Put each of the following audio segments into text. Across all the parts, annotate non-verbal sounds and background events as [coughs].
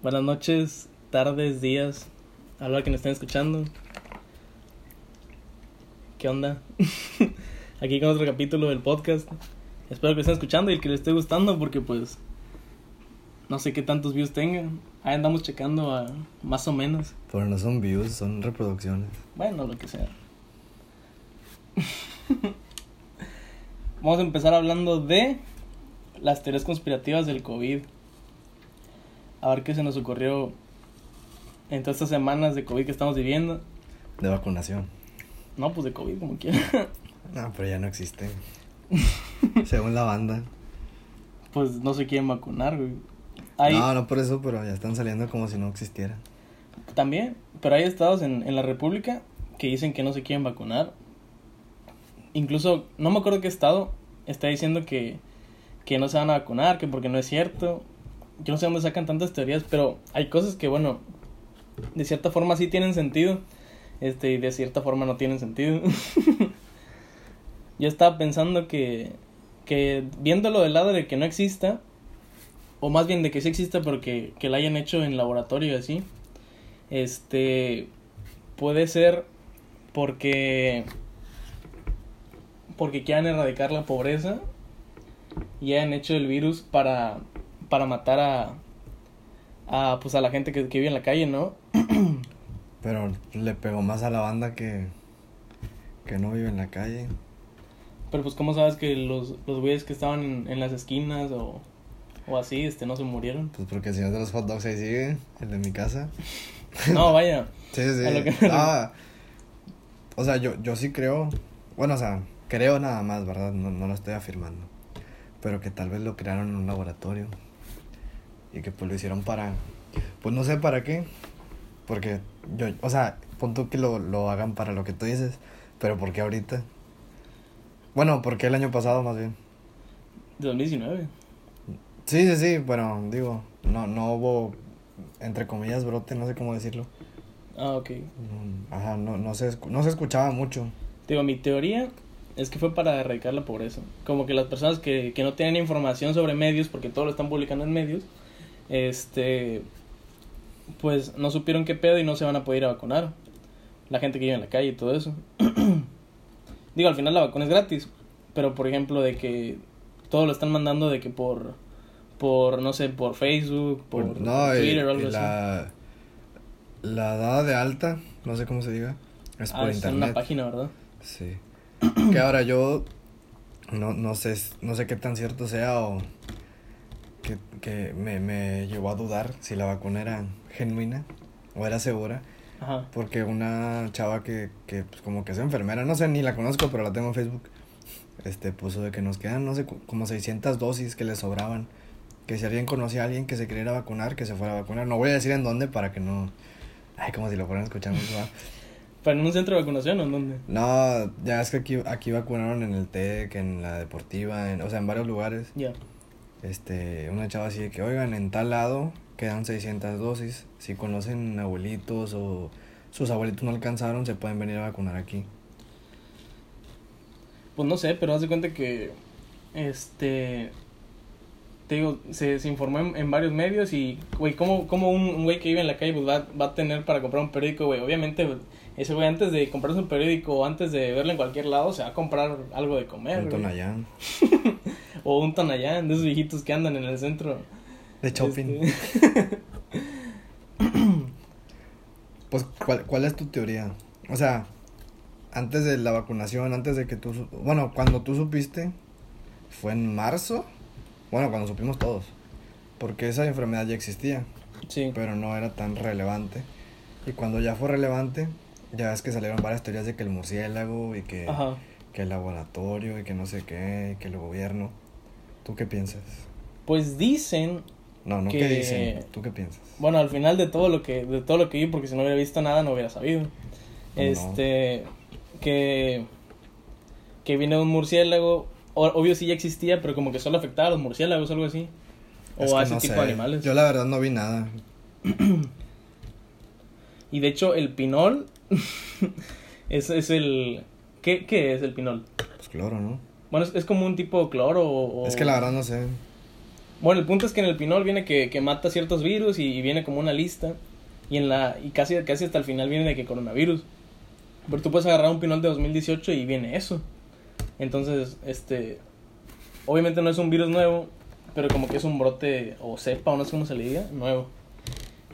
Buenas noches, tardes, días, a la que nos estén escuchando. ¿Qué onda? [laughs] Aquí con otro capítulo del podcast. Espero que lo estén escuchando y que les esté gustando porque pues no sé qué tantos views tengan. Ahí andamos checando a más o menos. Pero no son views, son reproducciones. Bueno, lo que sea. [laughs] Vamos a empezar hablando de las teorías conspirativas del COVID. A ver qué se nos ocurrió en todas estas semanas de COVID que estamos viviendo. De vacunación. No, pues de COVID, como quiera. [laughs] No, pero ya no existe. Según la banda. Pues no se quieren vacunar, güey. No, no por eso, pero ya están saliendo como si no existiera. También, pero hay estados en, en la República que dicen que no se quieren vacunar. Incluso, no me acuerdo qué estado está diciendo que, que no se van a vacunar, que porque no es cierto. Yo no sé dónde sacan tantas teorías, pero hay cosas que, bueno, de cierta forma sí tienen sentido, este, y de cierta forma no tienen sentido. [laughs] Yo estaba pensando que, que viéndolo del lado de que no exista, o más bien de que sí exista porque que la hayan hecho en laboratorio y así, este, puede ser porque, porque quieran erradicar la pobreza y hayan hecho el virus para, para matar a, a, pues a la gente que, que vive en la calle, ¿no? [clears throat] Pero le pegó más a la banda que, que no vive en la calle. Pero pues, ¿cómo sabes que los, los güeyes que estaban en, en las esquinas o, o así, este, no se murieron? Pues porque el señor de los hot dogs ahí sigue, el de mi casa. [laughs] No, vaya. [laughs] Sí, sí. A lo que- Ah, o sea, yo, yo sí creo, bueno, o sea, creo nada más, ¿verdad? No, no lo estoy afirmando. Pero que tal vez lo crearon en un laboratorio. Y que pues lo hicieron para, pues no sé para qué. Porque yo, o sea, pon tú que lo, lo hagan para lo que tú dices. Pero ¿por qué ahorita? Bueno, ¿por qué el año pasado más bien? De 2019. Sí, sí, sí, bueno, digo, no, no hubo, entre comillas, brote, no sé cómo decirlo. Ah, ok. Mm, Ajá, no, no, se, no se escuchaba mucho. Digo, mi teoría es que fue para erradicar la pobreza. Como que las personas que, que no tienen información sobre medios, porque todo lo están publicando en medios, este, pues no supieron qué pedo y no se van a poder ir a vacunar. La gente que vive en la calle y todo eso. [clears throat] Digo, al final la vacuna es gratis, pero por ejemplo de que todo lo están mandando de que por, por no sé, por Facebook, por no, Twitter o algo y así. la, la dada de alta, no sé cómo se diga, es por Ah, es en una internet. página, ¿verdad? Sí. [clears throat] que ahora yo no, no sé no sé qué tan cierto sea o que, que me, me llevó a dudar si la vacuna era genuina o era segura. Ajá. Porque una chava que, que pues, como que es enfermera, no sé, ni la conozco, pero la tengo en Facebook, este, puso de que nos quedan, no sé, como 600 dosis que le sobraban. Que si alguien conocía a alguien que se quería vacunar, que se fuera a vacunar. No voy a decir en dónde para que no... Ay, como si lo fueran escuchando. [laughs] ¿Pero en un centro de vacunación o en dónde? No, ya es que aquí, aquí vacunaron en el TEC, en la deportiva, en, o sea, en varios lugares. Ya. Este, una chava así de que, oigan, en tal lado quedan 600 dosis. Si conocen abuelitos o sus abuelitos no alcanzaron, se pueden venir a vacunar aquí. Pues no sé, pero haz de cuenta que. Este. Te digo, se, se informó en, en varios medios y, güey, ¿cómo, cómo un güey que vive en la calle pues, va, va a tener para comprar un periódico, güey? Obviamente, ese güey antes de comprarse un periódico o antes de verlo en cualquier lado, se va a comprar algo de comer, Un. [laughs] O un Tonayán, de esos viejitos que andan en el centro. De shopping. Este, [laughs] Pues, ¿cuál, ¿cuál es tu teoría? O sea, antes de la vacunación, antes de que tú... Bueno, cuando tú supiste, ¿fue en marzo? Bueno, cuando supimos todos. Porque esa enfermedad ya existía, sí. pero no era tan relevante. Y cuando ya fue relevante, ya es que salieron varias teorías de que el murciélago y que, Ajá. que el laboratorio y que no sé qué, y que el gobierno. ¿Tú qué piensas? Pues dicen No, no, ¿qué Que- dicen? ¿Tú qué piensas? Bueno, al final de todo lo que de todo lo que vi, porque si no hubiera visto nada no hubiera sabido. No. Este que que viene un murciélago, obvio sí ya existía, pero como que solo afectaba a los murciélagos o algo así. O Es que a ese no tipo sé. de animales. Yo la verdad no vi nada. [clears throat] Y de hecho el pinol [laughs] es, es el ¿qué, ¿qué es el pinol? Pues cloro, ¿no? Bueno, es, es como un tipo de cloro o, o- Es que la verdad no sé. Bueno, el punto es que en el pinol viene que, que mata ciertos virus y, y viene como una lista. Y en la y casi, casi hasta el final viene de que coronavirus. Pero tú puedes agarrar un pinol de 2018 y viene eso. Entonces, este. Obviamente no es un virus nuevo, pero como que es un brote o cepa o no sé cómo se le diga, nuevo.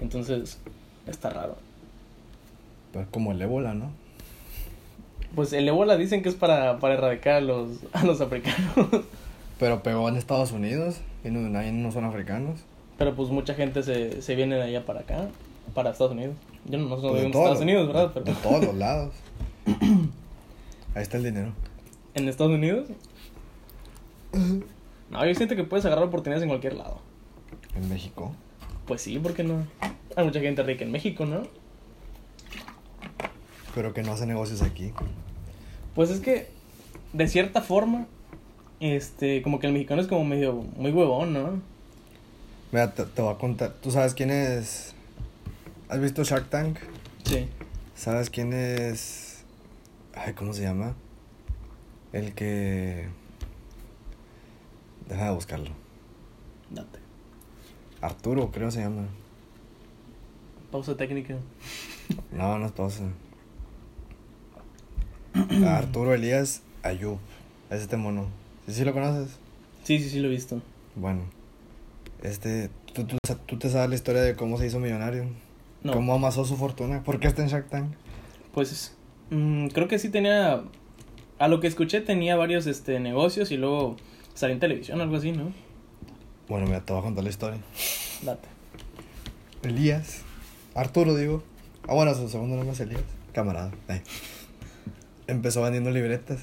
Entonces, está raro. Pero como el ébola, ¿no? Pues el ébola dicen que es para, para erradicar a los, a los africanos. Pero pegó en Estados Unidos y no, no son africanos. Pero pues mucha gente se, se viene de allá para acá, para Estados Unidos. Yo no, no Pues de en Estados Unidos, ¿verdad? De, Pero de todos los lados. Ahí está el dinero. ¿En Estados Unidos? No, yo siento que puedes agarrar oportunidades en cualquier lado. En México. Pues sí, ¿por qué no? Hay mucha gente rica en México, ¿no? Pero que no hace negocios aquí. Pues es que, de cierta forma, este, como que el mexicano es como medio, muy huevón, ¿no? Mira, te, te voy a contar. ¿Tú sabes quién es? ¿Has visto Shark Tank? Sí. ¿Sabes quién es? Ay, ¿cómo se llama? El que... Deja de buscarlo. Date. Arturo, creo se llama. Pausa técnica. No, no es pausa. Arturo Elías Ayub. Es este mono. ¿Sí, sí lo conoces? Sí, sí, sí lo he visto. Bueno. Este... ¿tú, tú, tú te sabes la historia de cómo se hizo millonario? No. ¿Cómo amasó su fortuna? ¿Por qué está en Shark Tank? Pues mm, creo que sí tenía. A lo que escuché tenía varios este negocios y luego salió en televisión, algo así, ¿no? Bueno, mira, te voy a contar la historia. Date. Elías. Arturo, digo. Ah, bueno, su segundo nombre es Elías. Camarada. Ay. Empezó vendiendo libretas.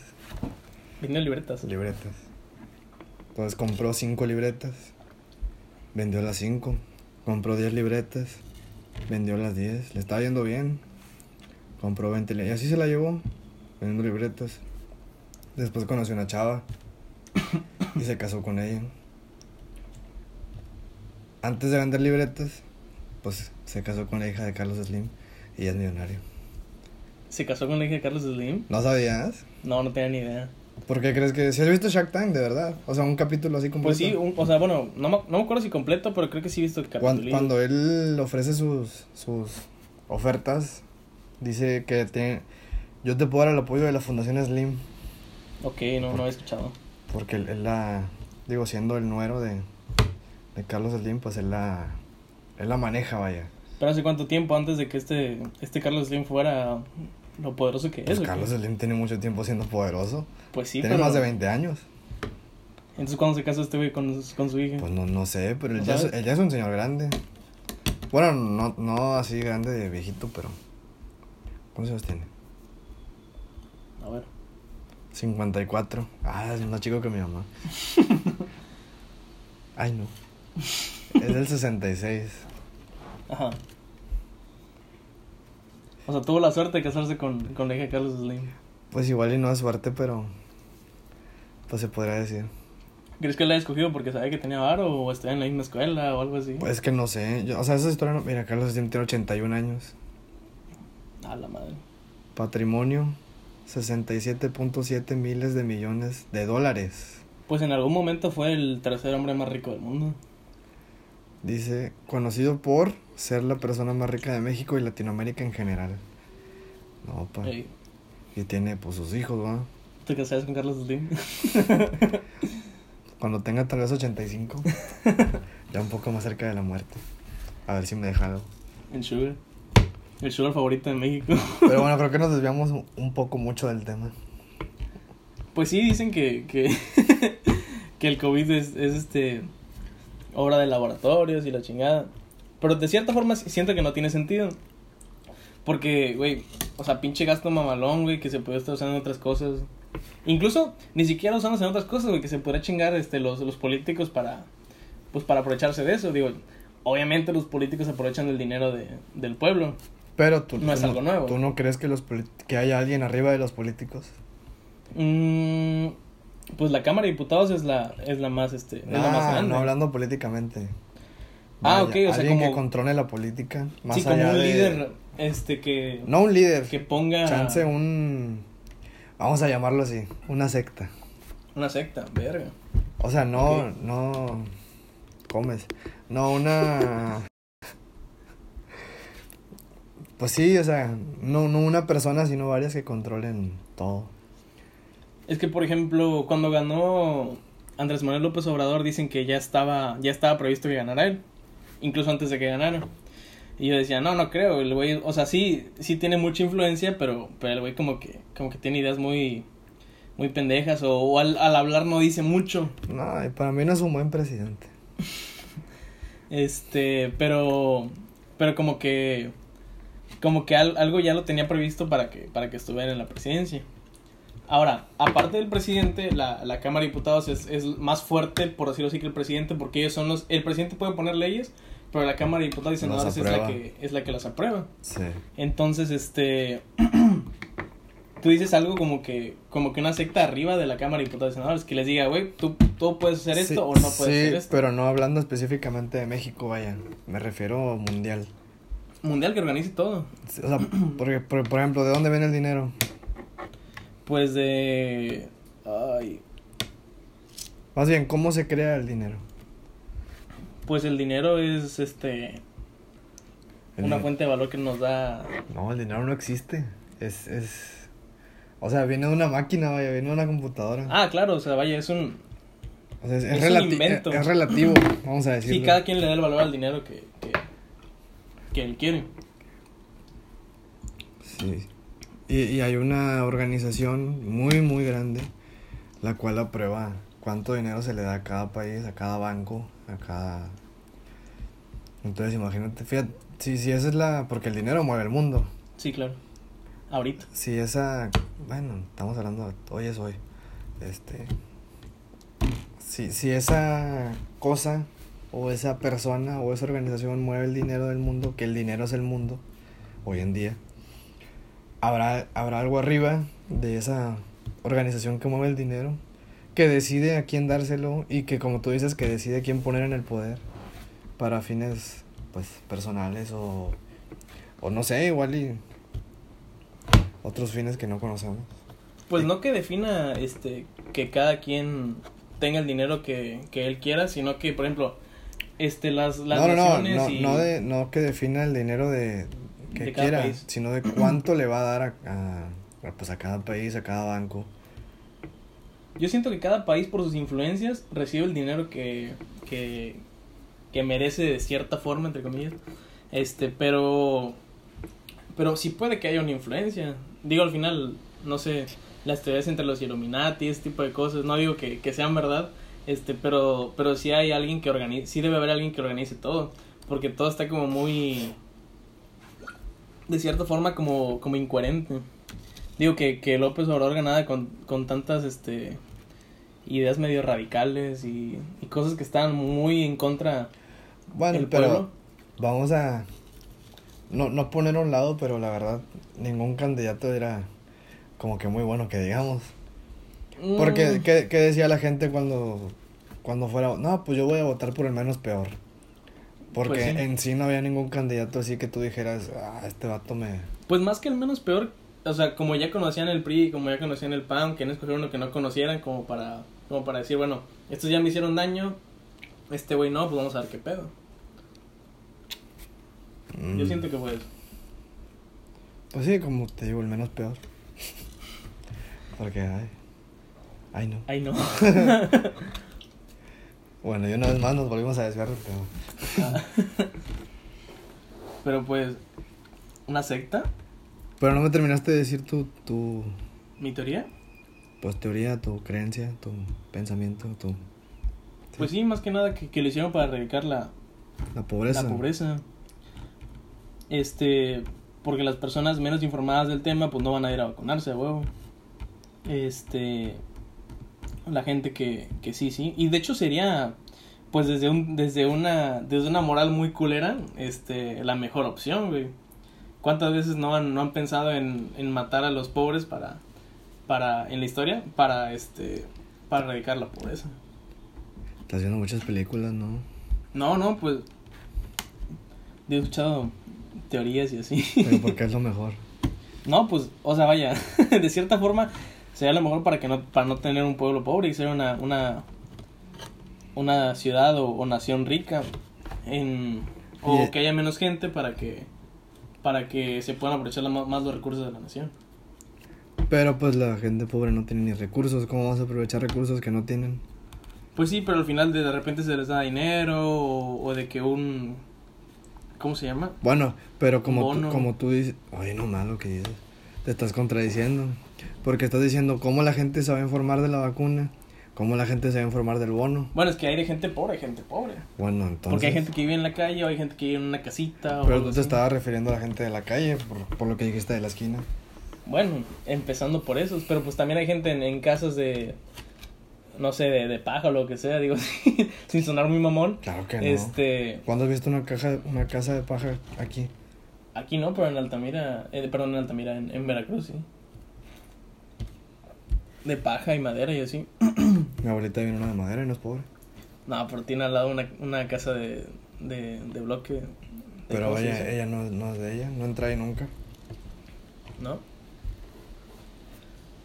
Vendiendo libretas. Libretas. Entonces compró cinco libretas. Vendió las cinco. Compró 10 libretas. Vendió las 10. Le estaba yendo bien. Compró 20 li- Y así se la llevó. Vendiendo libretas. Después conoció una chava. [coughs] Y se casó con ella. Antes de vender libretas, pues se casó con la hija de Carlos Slim. Y ya es millonario. ¿Se casó con la hija de Carlos Slim? ¿No sabías? No, no tenía ni idea. ¿Por qué crees que.? Si has visto Shark Tank, de verdad. O sea, un capítulo así completo. Pues sí, un- o sea, bueno, no me, no me acuerdo si completo, pero creo que sí he visto el capítulo. Cuando, él ofrece sus, sus ofertas, dice que tiene, yo te puedo dar el apoyo de la Fundación Slim, Ok, no, no he escuchado. porque él, él la, digo, siendo el nuero de, de Carlos Slim, pues él la, él la maneja, vaya. Pero hace cuánto tiempo antes de que este, este Carlos Slim fuera lo poderoso que Pues es. Carlos Slim tiene mucho tiempo siendo poderoso, Pues sí, tiene pero... más de 20 años. Entonces, ¿cuándo se casó este güey con, con su hija? Pues no, no sé, pero él ¿No ya, es, él ya es un señor grande. Bueno, no, no así grande de viejito, pero... ¿Cuántos años tiene? A ver. 54. Ah, es más chico que mi mamá. [laughs] Ay, no. Es del 66. Ajá. O sea, tuvo la suerte de casarse con, con la hija de Carlos Slim. Pues igual y no es suerte, pero. Pues se podría decir. ¿Crees que la haya escogido porque sabía que tenía varo o estudiaba en la misma escuela o algo así? Pues es que no sé. Yo- o sea, esa historia no. Mira, Carlos Slim tiene 81 años. A la madre. Patrimonio: 67.7 miles de millones de dólares. Pues en algún momento fue el tercer hombre más rico del mundo. Dice: conocido por ser la persona más rica de México y Latinoamérica en general. No, pa. Ey, Y tiene, pues, sus hijos, ¿va? ¿Te casaste con Carlos Slim? [laughs] Cuando tenga tal vez 85, [laughs] ya un poco más cerca de la muerte. A ver si me deja algo. El Sugar. El Sugar favorito de México. Pero bueno, creo que nos [laughs] desviamos un- un poco mucho del tema. Pues sí, dicen que, que, que el COVID es, es este obra de laboratorios y la chingada. Pero de cierta forma siento que no tiene sentido. Porque, güey, o sea, pinche gasto mamalón, güey, que se puede estar usando en otras cosas. Incluso ni siquiera usándose en otras cosas, güey, que se podría chingar este, los, los políticos para, pues, para aprovecharse de eso. Digo, obviamente los políticos aprovechan del dinero de, del pueblo. Pero tú No es tú algo nuevo. ¿Tú no crees que, los que haya alguien arriba de los políticos? Mm, pues la Cámara de Diputados es la, es la más, este, es la más Ah, grande. no hablando políticamente. Ah, ok, o sea, alguien que como- controle la política. Más sí, como allá un de- líder, este, que, No un líder. que ponga Chance un... Vamos a llamarlo así. Una secta. una secta, verga. O sea, no, no... comes. No, una... Pues sí, o sea, no, no una persona, sino varias que controlen todo. Es que, por ejemplo, cuando ganó Andrés Manuel López Obrador, dicen que ya estaba, ya estaba previsto que ganara él, incluso antes de que ganara. Y yo decía, no, no creo, el güey, o sea, sí, sí tiene mucha influencia, pero, pero el güey como que, como que tiene ideas muy, muy pendejas, o, o al, al hablar no dice mucho. No, y para mí no es un buen presidente. Este, pero, pero como que, como que al- algo ya lo tenía previsto para que, para que estuviera en la presidencia. Ahora, aparte del presidente, la, la Cámara de Diputados es, es más fuerte, por decirlo así, que el presidente, porque ellos son los, el presidente puede poner leyes, pero la Cámara de Diputados y senadores es la que, es la que las aprueba. Sí. Entonces, este, [clears throat] tú dices algo como que, como que una secta arriba de la Cámara de Diputados y senadores, que les diga, güey, tú, tú puedes hacer esto Sí, o no puedes sí, hacer esto. pero no hablando específicamente de México, vaya. Me refiero mundial. Mundial que organice todo. O sea, [clears throat] porque, por, por ejemplo, ¿de dónde viene el dinero? Pues de... Ay, Más bien, ¿cómo se crea el dinero? pues el dinero es este El una fuente de valor que nos da... No, el dinero no existe. Es, es... O sea, viene de una máquina, vaya, viene de una computadora. Ah, claro, o sea, vaya, es un... o sea, es, es un relati- invento. es- relativo, vamos a decirlo. Sí, cada quien le da el valor al dinero que, que, que él quiere. Sí. Y, y hay una organización muy, muy grande, la cual aprueba cuánto dinero se le da a cada país, a cada banco, a cada... Entonces imagínate, fíjate, si, si esa es la... Porque el dinero mueve el mundo. Sí, claro. Ahorita. Si esa... Bueno, estamos hablando, hoy es hoy. Este... Si, si esa cosa o esa persona o esa organización mueve el dinero del mundo, que el dinero es el mundo, hoy en día, habrá, habrá algo arriba de esa organización que mueve el dinero, que decide a quién dárselo y que como tú dices, que decide a quién poner en el poder para fines pues personales o, o no sé, igual y otros fines que no conocemos. Pues no que defina este que cada quien tenga el dinero que, que él quiera, sino que, por ejemplo, este las, las no, no, no, no, y... no, de, no que defina el dinero de que De quiera, país. sino de cuánto le va a dar a, a- a, pues a cada país, a cada banco. Yo siento que cada país por sus influencias recibe el dinero que, que, que merece de cierta forma, entre comillas. Este, pero pero sí puede que haya una influencia. Digo, al final, no sé, las teorías entre los Illuminati, ese tipo de cosas, no digo que, que sean verdad, este, pero pero sí hay alguien que organice, sí debe haber alguien que organice todo, porque todo está como muy de cierta forma como como incoherente. Digo que, que López Obrador ganada con, con tantas este ideas medio radicales y, y cosas que están muy en contra Bueno, del pero pueblo. vamos a no, no poner a un lado, pero la verdad, ningún candidato era como que muy bueno que digamos. Porque, Mm, ¿qué, qué decía la gente cuando, cuando fuera? No, pues yo voy a votar por el menos peor. Porque Pues sí. en sí no había ningún candidato así que tú dijeras, ah, este vato me... Pues más que el menos peor, o sea, como ya conocían el PRI, como ya conocían el PAN, que no escogieron uno que no conocieran, como para, como para decir, bueno, estos ya me hicieron daño, este güey no, pues vamos a ver qué pedo. Yo Mm, siento que fue eso. Pues sí, como te digo, el menos peor. [laughs] Porque, ay... Ay, no. Ay, no. [laughs] Bueno, y una vez más nos volvimos a desviar del [laughs] tema. Pero pues, una secta, Pero no me terminaste de decir tu, tu mi teoría. pues, teoría, tu creencia, tu pensamiento, tu... Pues sí, más que nada que, que lo hicieron para erradicar la, La pobreza. La pobreza. Este, porque las personas menos informadas del tema, pues no van a ir a vacunarse, a huevo. Este, la gente que, que sí, sí. Y de hecho sería, pues desde un, desde una, desde una moral muy culera, este, la mejor opción, güey. ¿Cuántas veces no han, no han pensado en, en matar a los pobres para, para, en la historia, para, este, para erradicar la pobreza? Estás viendo muchas películas, ¿no? No, no, pues, he escuchado teorías y así. Pero porque [laughs] es lo mejor. No, pues, o sea, vaya, [laughs] de cierta forma sería lo mejor para que no para no tener un pueblo pobre y ser una una una ciudad o, o nación rica en o que haya menos gente para que para que se puedan aprovechar la- más los recursos de la nación. Pero pues la gente pobre no tiene ni recursos. ¿Cómo vas a aprovechar recursos que no tienen? Pues sí, pero al final de, de repente se les da dinero o, o de que un ¿cómo se llama? Bueno, pero como, tú, como tú dices... Oye, no malo que dices. Te estás contradiciendo. Porque estás diciendo cómo la gente se va a informar de la vacuna. Cómo la gente se va a informar del bono. Bueno, es que hay de gente pobre, hay gente pobre. Bueno, entonces... Porque hay gente que vive en la calle o hay gente que vive en una casita. o Pero algo tú te así. estabas refiriendo a la gente de la calle, por, por lo que dijiste de la esquina. Bueno, empezando por esos, pero pues también hay gente en, en casas de, no sé, de, de paja o lo que sea, [laughs] digo, sin sonar muy mamón. Claro que no. Este, ¿Cuándo has visto una caja, una casa de paja aquí? aquí no, pero en Altamira, eh, perdón, en Altamira, en, en Veracruz, sí. De paja y madera y así. Mi abuelita viene una de madera y no es pobre. No, pero tiene al lado una, una casa de, de, de bloque. de- Pero ¿cómo se ella, ella no, no es de ella, no entra ahí nunca. ¿No?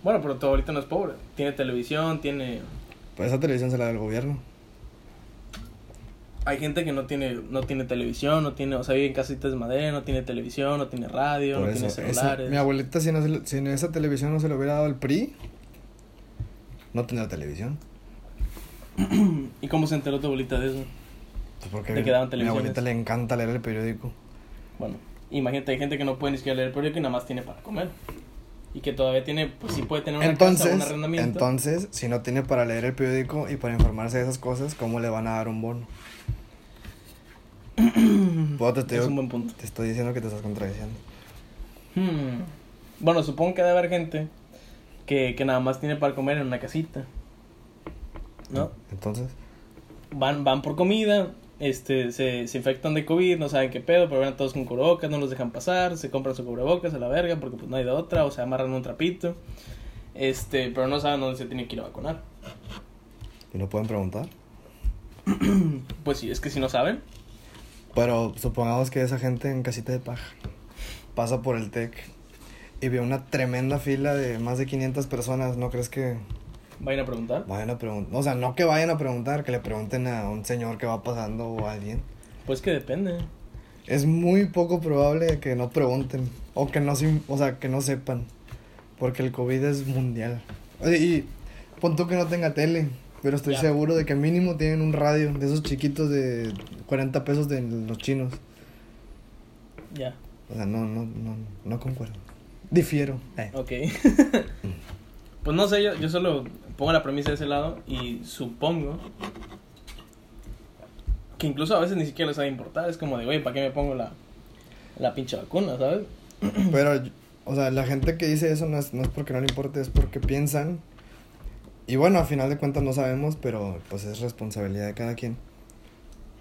Bueno, pero tu abuelita no es pobre. Tiene televisión, tiene... Pues esa televisión se la da el gobierno. Hay gente que no tiene, no tiene televisión, no tiene, o sea, vive en casitas de madera, no tiene televisión, no tiene radio, Por no eso, tiene esa- celulares. mi abuelita, si, no se le- si en esa televisión no se le hubiera dado el PRI, no tendría televisión. [clears throat] ¿Y cómo se enteró tu abuelita de eso? Pues porque Le quedaban mi abuelita le encanta leer el periódico. Bueno, imagínate, hay gente que no puede ni siquiera leer el periódico y nada más tiene para comer. Y que todavía tiene, pues sí puede tener una casa, Entonces, un arrendamiento. entonces, si no tiene para leer el periódico y para informarse de esas cosas, ¿cómo le van a dar un bono? [clears throat] Pues te, estoy, es un buen punto. te estoy diciendo que te estás contradiciendo. Hmm. Bueno, supongo que debe haber gente que, que nada más tiene para comer en una casita. ¿No? Entonces, Van, van por comida, este, se, se infectan de COVID, no saben qué pedo, pero van todos con cubrebocas, no los dejan pasar, se compran su cubrebocas a la verga porque pues no hay de otra, o se amarran un trapito. Este, pero no saben dónde se tiene que ir a vacunar. ¿y no pueden preguntar? [clears throat] Pues sí, es que si no saben, Pero supongamos que esa gente en casita de paja pasa por el TEC y ve una tremenda fila de más de 500 personas. ¿No crees que vayan a preguntar. vayan a preguntar? O sea, no que vayan a preguntar, que le pregunten a un señor que va pasando o a alguien. Pues que depende. Es muy poco probable que no pregunten o que no, o sea, que no sepan. Porque el COVID es mundial. Y pon tú que no tenga tele, pero estoy Ya. seguro de que mínimo tienen un radio de esos chiquitos de 40 pesos de los chinos. Ya, O sea, no, no, no, no concuerdo. Difiero. Eh. ok. [laughs] pues no sé, yo, yo solo pongo la premisa de ese lado y supongo que incluso a veces ni siquiera les ha de importar. Es como de, oye, ¿para qué me pongo la, la pinche vacuna, sabes? [clears throat] Pero, o sea, la gente que dice eso no es, no es porque no le importe, es porque piensan. Y bueno, a final de cuentas no sabemos, pero pues es responsabilidad de cada quien.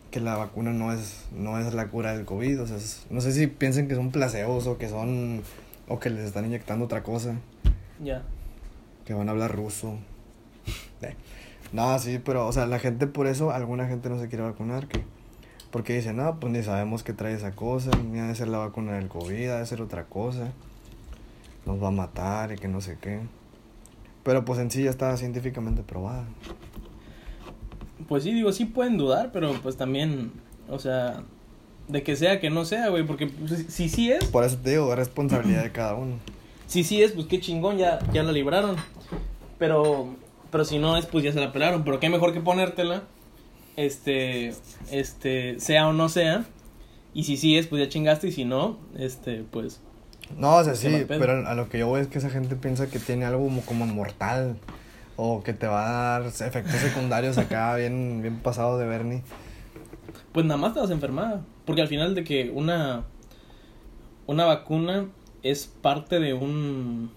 Que la vacuna no es, no es la cura del COVID. O sea, es- no sé si piensen que son placebos o que son. O que les están inyectando otra cosa. Ya. Que van a hablar ruso. Eh. No, sí, pero, o sea, la gente por eso, alguna gente no se quiere vacunar. que Porque dicen, no, pues ni sabemos qué trae esa cosa, ni ha de ser la vacuna del COVID, ha de ser otra cosa. Nos va a matar y que no sé qué. Pero pues en sí ya está científicamente probada. Pues sí, digo, sí pueden dudar, pero pues también, o sea, de que sea que no sea, güey, porque pues, si sí es, Por eso te digo, es responsabilidad de cada uno. [clears throat] si sí es, pues qué chingón, ya, ya la libraron. Pero, pero si no es, pues ya se la pelaron. Pero qué mejor que ponértela, este, este, sea o no sea. Y si sí es, pues ya chingaste, y si no, este, pues, No, o sea, sí, pero a lo que yo voy es que esa gente piensa que tiene algo como, como mortal. O que te va a dar efectos secundarios acá [laughs] bien, bien pasados de Bernie. Pues nada más te vas a enfermar. Porque al final de que una, una vacuna es parte de un,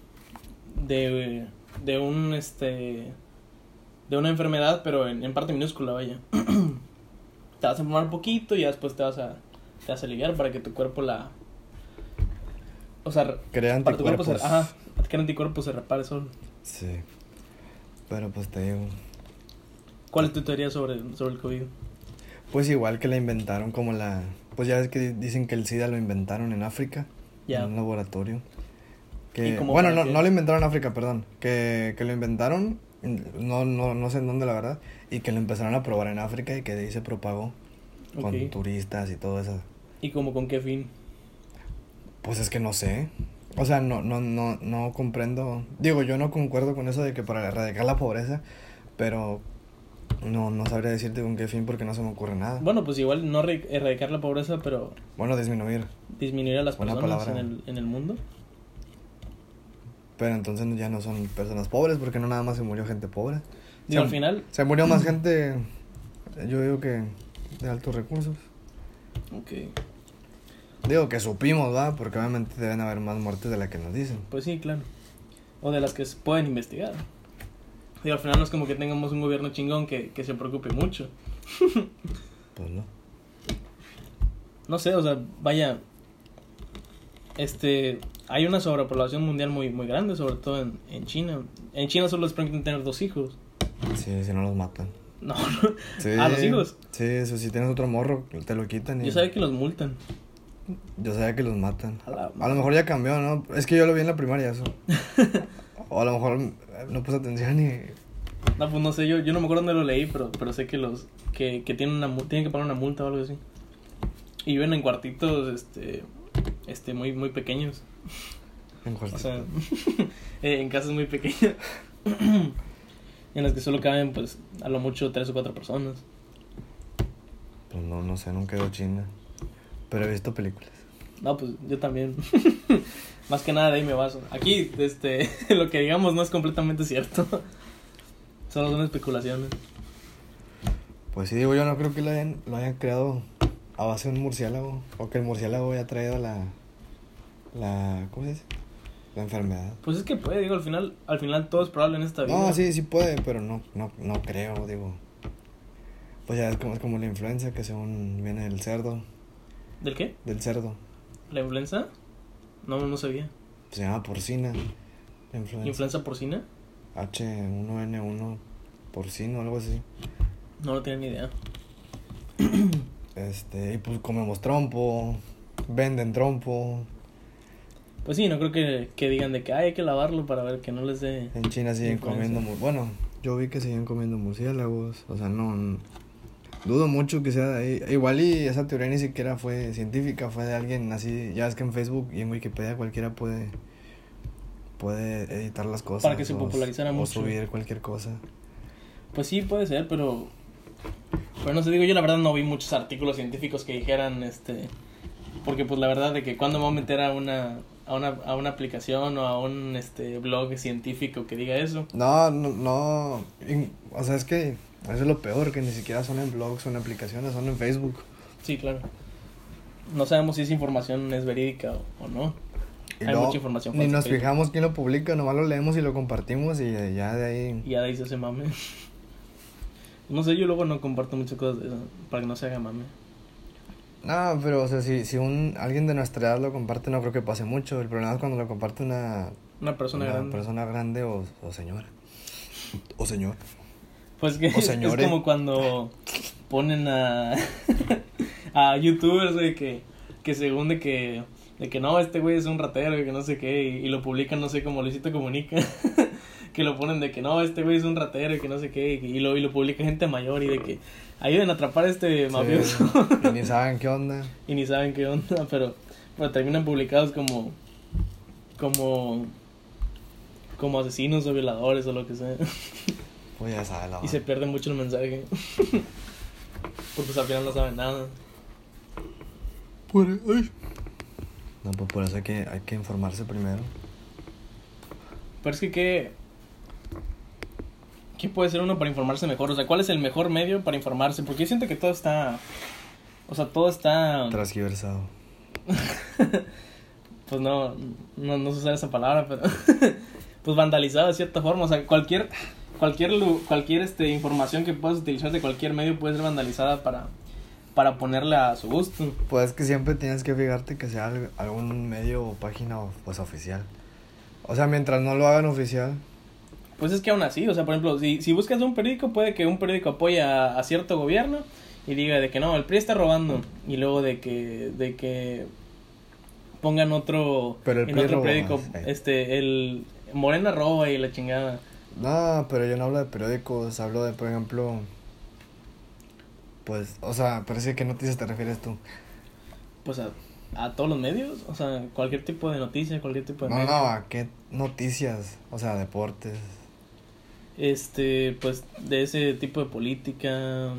de, de un, este, de una enfermedad, pero en, en parte minúscula, vaya. [clears throat] te vas a enfermar un poquito y ya después te vas a, te vas a aliviar para que tu cuerpo la, o sea, Crea para tu cuerpo se, anticuerpos. ajá, para que el anticuerpo se repare solo. Sí. Pero pues te digo. ¿Cuál es tu teoría sobre, sobre el COVID? Pues igual que la inventaron como la... Pues ya ves que di- dicen que el SIDA lo inventaron en África. En un laboratorio. Que, ¿Y cómo bueno, no, no lo inventaron en África, perdón. Que, que lo inventaron no, no, no sé en dónde la verdad, y que lo empezaron a probar en África y que de ahí se propagó con turistas y todo eso. ¿Y como con qué fin? Pues es que no sé. O sea, no, no, no, no comprendo. Digo, yo no concuerdo con eso de que para erradicar la pobreza, pero no, no sabría decirte con qué fin porque no se me ocurre nada. Bueno, pues igual no erra- erradicar la pobreza, pero Bueno, disminuir. disminuir a las Buena personas en el, en el mundo. Pero entonces ya no son personas pobres porque no nada más se murió gente pobre. Se- al final, Se murió más [clears throat] gente, yo digo que de altos recursos. ok, Digo que supimos, ¿va? Porque obviamente deben haber más muertes de las que nos dicen. pues sí, claro. O de las que se pueden investigar. Digo, al final no es como que tengamos un gobierno chingón que, que se preocupe mucho. [laughs] Pues no. No sé, o sea, vaya. Este. Hay una sobrepoblación mundial muy, muy grande, sobre todo en, en China. En China solo les permiten tener dos hijos. Sí, si no los matan. No, no. [laughs] Sí. ¿A los hijos? Sí, eso, si tienes otro morro, te lo quitan. Y... Yo sabía que los multan. Yo sabía que los matan. A la A lo mejor ya cambió, ¿no? Es que yo lo vi en la primaria eso. [laughs] o a lo mejor no puse atención y... No, pues no sé, yo, yo no me acuerdo dónde lo leí, pero, pero sé que los que, que tienen una tienen que pagar una multa o algo así. Y viven en cuartitos este este muy muy pequeños. En O cuartito. sea, [laughs] eh, en casas muy pequeñas. [clears throat] en las que solo caben pues a lo mucho tres o cuatro personas. Pues no, no sé, nunca he ido a China. Pero he visto películas. No, pues yo también. [laughs] Más que nada de ahí me baso. Aquí este [laughs] lo que digamos no es completamente cierto. Solo [laughs] son especulaciones. Pues sí, digo, yo no creo que lo hayan, lo hayan creado a base de un murciélago. O que el murciélago haya traído la... La... ¿Cómo se dice? La enfermedad. Pues es que puede, digo, al final al final todo es probable en esta vida. No, sí, sí puede, pero no, no, no creo, digo. Pues ya es como, es como la influenza que según viene del cerdo. ¿Del qué? Del cerdo. ¿La influenza? No, no sabía. Se llama porcina. Influenza. ¿Influenza porcina? H1N1 porcino, algo así. No, no tenía ni idea. [clears throat] Este, y pues comemos trompo, venden trompo. Pues sí, no creo que, que digan de que "Ay, hay que lavarlo para ver que no les dé... En China siguen Influenza. comiendo, bueno, yo vi que siguen comiendo murciélagos, o sea, no, dudo mucho que sea de ahí. Igual y esa teoría ni siquiera fue científica, fue de alguien así, ya es que en Facebook y en Wikipedia cualquiera puede puede editar las cosas Para que se o- popularizara o mucho. subir cualquier cosa. Pues sí, puede ser, pero... Pero no sé, digo, yo la verdad no vi muchos artículos científicos que dijeran, este... Porque pues la verdad de que cuando me voy a meter a una, a una, a una aplicación o a un este blog científico que diga eso. No, no, no, o sea, es que eso es lo peor, que ni siquiera son en blogs o en aplicaciones, son en Facebook. Sí, claro. No sabemos si esa información es verídica o, o no. Y Hay mucha información Ni nos Facebook. fijamos quién lo publica, nomás lo leemos y lo compartimos y ya de ahí... Y ya de ahí se hace mame. [laughs] No sé, yo luego no comparto muchas cosas de eso, para que no se haga mame. No, pero o sea, si, si un, alguien de nuestra edad lo comparte, no creo que pase mucho. El problema es cuando lo comparte una, Una persona una grande. persona grande o, o señora. [laughs] O señor. Pues que O es como cuando ponen a, [laughs] a youtubers, güey, que, que según de que, de que no, este güey es un ratero y que no sé qué, y, y lo publican, no sé, como Luisito Comunica, [laughs] que lo ponen de que no, este güey es un ratero y que no sé qué, y, y lo, y lo publica gente mayor y de que ayuden a atrapar a este mafioso. Sí, y ni [laughs] saben qué onda. y ni saben qué onda, pero, pero terminan publicados como, como, como asesinos o violadores o lo que sea. Pues ya sabe la Y se pierde mucho el mensaje. [laughs] Porque pues al final no saben nada. No, pues por eso hay que, hay que informarse primero. Pero es que qué... ¿Qué puede ser uno para informarse mejor? O sea, ¿cuál es el mejor medio para informarse? Porque yo siento que todo está... O sea, todo está... Transgiversado. [laughs] Pues no, no, no sé usar esa palabra, pero... [laughs] pues vandalizado de cierta forma. O sea, cualquier... Cualquier, cualquier este, información que puedas utilizar de cualquier medio puede ser vandalizada para, para ponerla a su gusto. Pues es que siempre tienes que fijarte que sea al- algún medio o página pues oficial. O sea, mientras no lo hagan oficial. Pues es que aún así, o sea, por ejemplo, si, si buscas un periódico, puede que un periódico apoye a, a cierto gobierno y diga de que no, el PRI está robando. Y luego de que, de que pongan otro, Pero el en PRI otro periódico, más, eh. este, el Morena roba y la chingada. No, pero yo no hablo de periódicos, hablo de, por ejemplo, pues, o sea, parece que noticias te refieres tú. Pues a, a todos los medios, o sea, cualquier tipo de noticia, cualquier tipo de No, medio. no, ¿a qué noticias? O sea, deportes. Este, pues de ese tipo de política.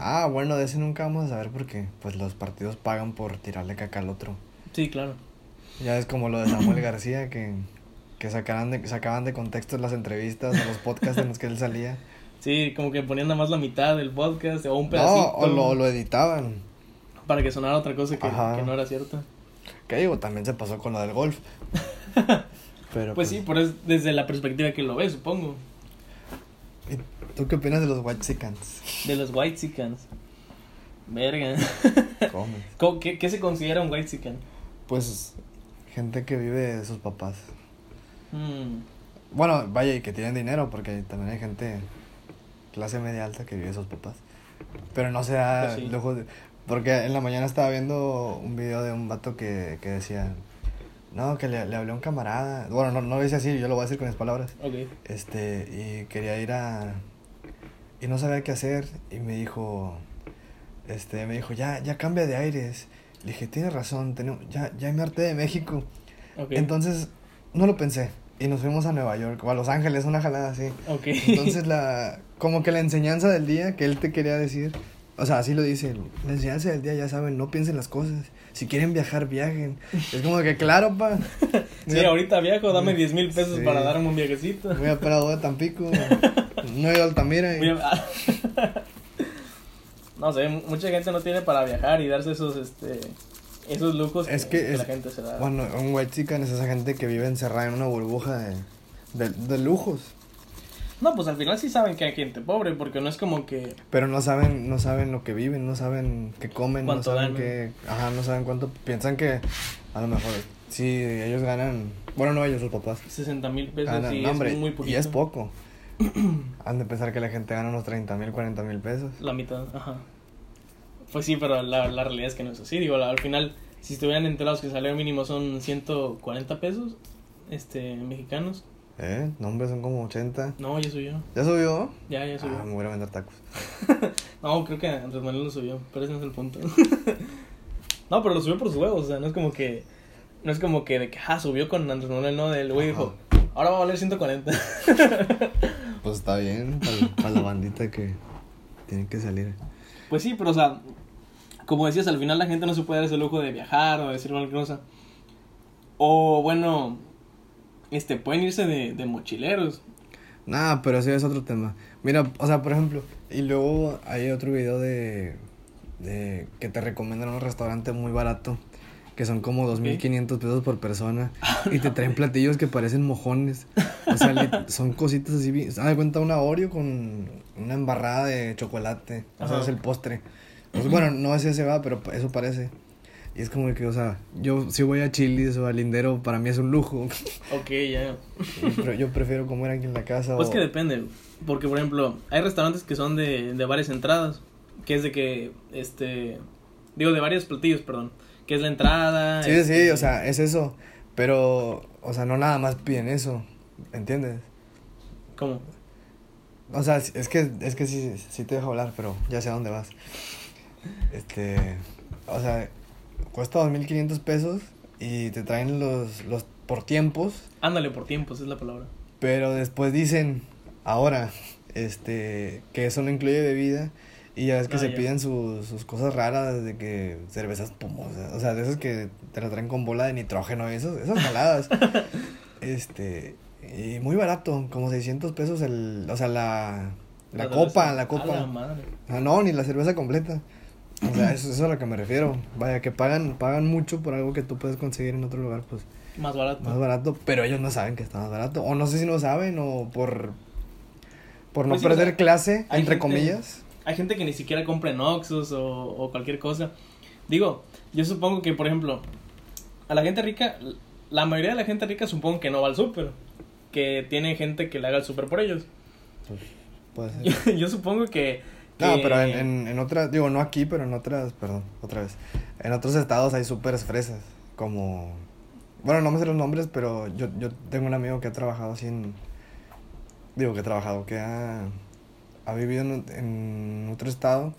Ah, bueno, de ese nunca vamos a saber porque, pues, los partidos pagan por tirarle caca al otro. Sí, claro. Ya es como lo de Samuel García, que, que sacaran de, sacaban de contexto las entrevistas o los podcasts en los que él salía. [laughs] Sí, como que ponían nada más la mitad del podcast o un pedacito. No, o lo, lo editaban. Para que sonara otra cosa que, no era cierta. Que digo, también se pasó con lo del golf. [laughs] Pero, Pues sí, por eso, desde la perspectiva que lo ves, supongo. ¿y ¿Tú qué opinas de los White Chickens? De los White Chickens. Verga. ¿Cómo? [laughs] ¿Cómo- ¿Qué, ¿Qué se considera un White? Pues, gente que vive de sus papás. Hmm, Bueno, vaya, y que tienen dinero, porque también hay gente clase media alta que vive sus papás. Pero no se da Pues sí. lujo de... Porque en la mañana estaba viendo un video de un vato que, que decía... No, que le, le hablé a un camarada. Bueno, no, no lo dice así, yo lo voy a decir con mis palabras. ok. Este, y quería ir a... Y no sabía qué hacer. Y me dijo... Este, me dijo, ya, ya cambia de aires. Le dije, tienes razón, tenemos, ya, ya me harté de México. Ok. Entonces, no lo pensé. Y nos fuimos a Nueva York o a Los Ángeles, una jalada así. ok. Entonces, la, [laughs] como que la enseñanza del día que él te quería decir, o sea, así lo dice, la enseñanza del día, ya saben, no piensen las cosas. Si quieren viajar, viajen. Es como que, claro, pa. Sí, ahorita viajo, dame 10 mil pesos Sí. para darme un viajecito. Voy a Prado de Tampico. No he ido a Altamira. y- a- [laughs] No sé, mu- mucha gente no tiene para viajar y darse esos, este, esos lujos Es que es- la gente se da. Bueno, un white chicken es esa gente que vive encerrada en una burbuja de, de, de lujos. No, pues al final sí saben que hay gente pobre, porque no es como que... Pero no saben, no saben lo que viven, no saben qué comen, no saben qué, ajá, no saben cuánto, piensan que a lo mejor si ellos ganan, bueno no ellos sus papás, 60 mil pesos ganan, y no, hombre, es muy y poquito. es poco. [clears throat] Han de pensar que la gente gana unos 30 mil, 40 mil pesos. La mitad, ajá. Pues sí, pero la, la realidad es que no es así. Digo, al final, si estuvieran enterados que el salario mínimo son 140 pesos este, mexicanos. ¿Eh? No, hombre, son como 80. No, ya subió. ¿Ya subió? Ya, ya subió. Ah, me voy a vender tacos. [laughs] No, creo que Andrés Manuel lo subió, pero ese no es el punto. [laughs] no, pero lo subió por sus huevos, o sea, no es como que. No es como que de que, ah, subió con Andrés Manuel, no, del güey dijo, ahora va a valer 140. [laughs] Pues está bien, para, la bandita que tiene que salir. Pues sí, pero o sea, como decías, al final la gente no se puede dar ese lujo de viajar o de decir cualquier cosa. O bueno, este, pueden irse de, de mochileros. Nah, pero eso es otro tema. Mira, o sea, por ejemplo, y luego hay otro video de, de que te recomiendan un restaurante muy barato, que son como 2.500 pesos por persona, [laughs] y te traen platillos que parecen mojones. O sea, li- [laughs] son cositas así, haz de cuenta una Oreo con una embarrada de chocolate, o sea, Ajá. es el postre. Pues, bueno, no es ese va, pero eso parece. Y es como que, o sea, yo si voy a Chili's o a Lindero, para mí es un lujo. [laughs] Ok, ya. Pero yo prefiero comer aquí en la casa. Pues o... que depende, porque por ejemplo, hay restaurantes que son de, de varias entradas, que es de que, este, digo, de varios platillos, perdón, que es la entrada. Sí, este, sí, o sea, es eso. Pero, o sea, no nada más piden eso. ¿Entiendes? ¿Cómo? O sea, es que, es que sí, sí te dejo hablar, pero ya sé a dónde vas. Este, o sea, cuesta 2.500 pesos y te traen los, los por tiempos, Ándale por tiempos, es la palabra. pero después dicen, ahora, este, que eso no incluye bebida. Y ya ves que Ah, se ya. piden sus, sus cosas raras de que cervezas pomosas, o sea, de esas que te la traen con bola de nitrógeno, esos, esas jaladas. [laughs] este, y muy barato, como 600 pesos el, o sea, la, la, copa, cerveza. la copa. la madre. Ah, no, ni la cerveza completa. O sea, eso, eso es a lo que me refiero. Vaya, que pagan, pagan mucho por algo que tú puedes conseguir en otro lugar, pues, Más barato. más barato, pero ellos no saben que está más barato. O no sé si no saben, o por, por no Pues sí, o perder sea, clase, entre gente- comillas. Hay gente que ni siquiera compra en Oxxos o, o cualquier cosa. Digo, yo supongo que, por ejemplo, a la gente rica, la mayoría de la gente rica supongo que no va al súper. Que tiene gente que le haga el súper por ellos. Pues, puede ser. Yo, [laughs] yo supongo que... No, pero en, en, en otras, digo, no aquí, pero en otras, perdón, otra vez. En otros estados hay súperes fresas, como, bueno, no me sé los nombres, pero yo, yo tengo un amigo que ha trabajado así en, digo que he trabajado, que ha, ha vivido en, en otro estado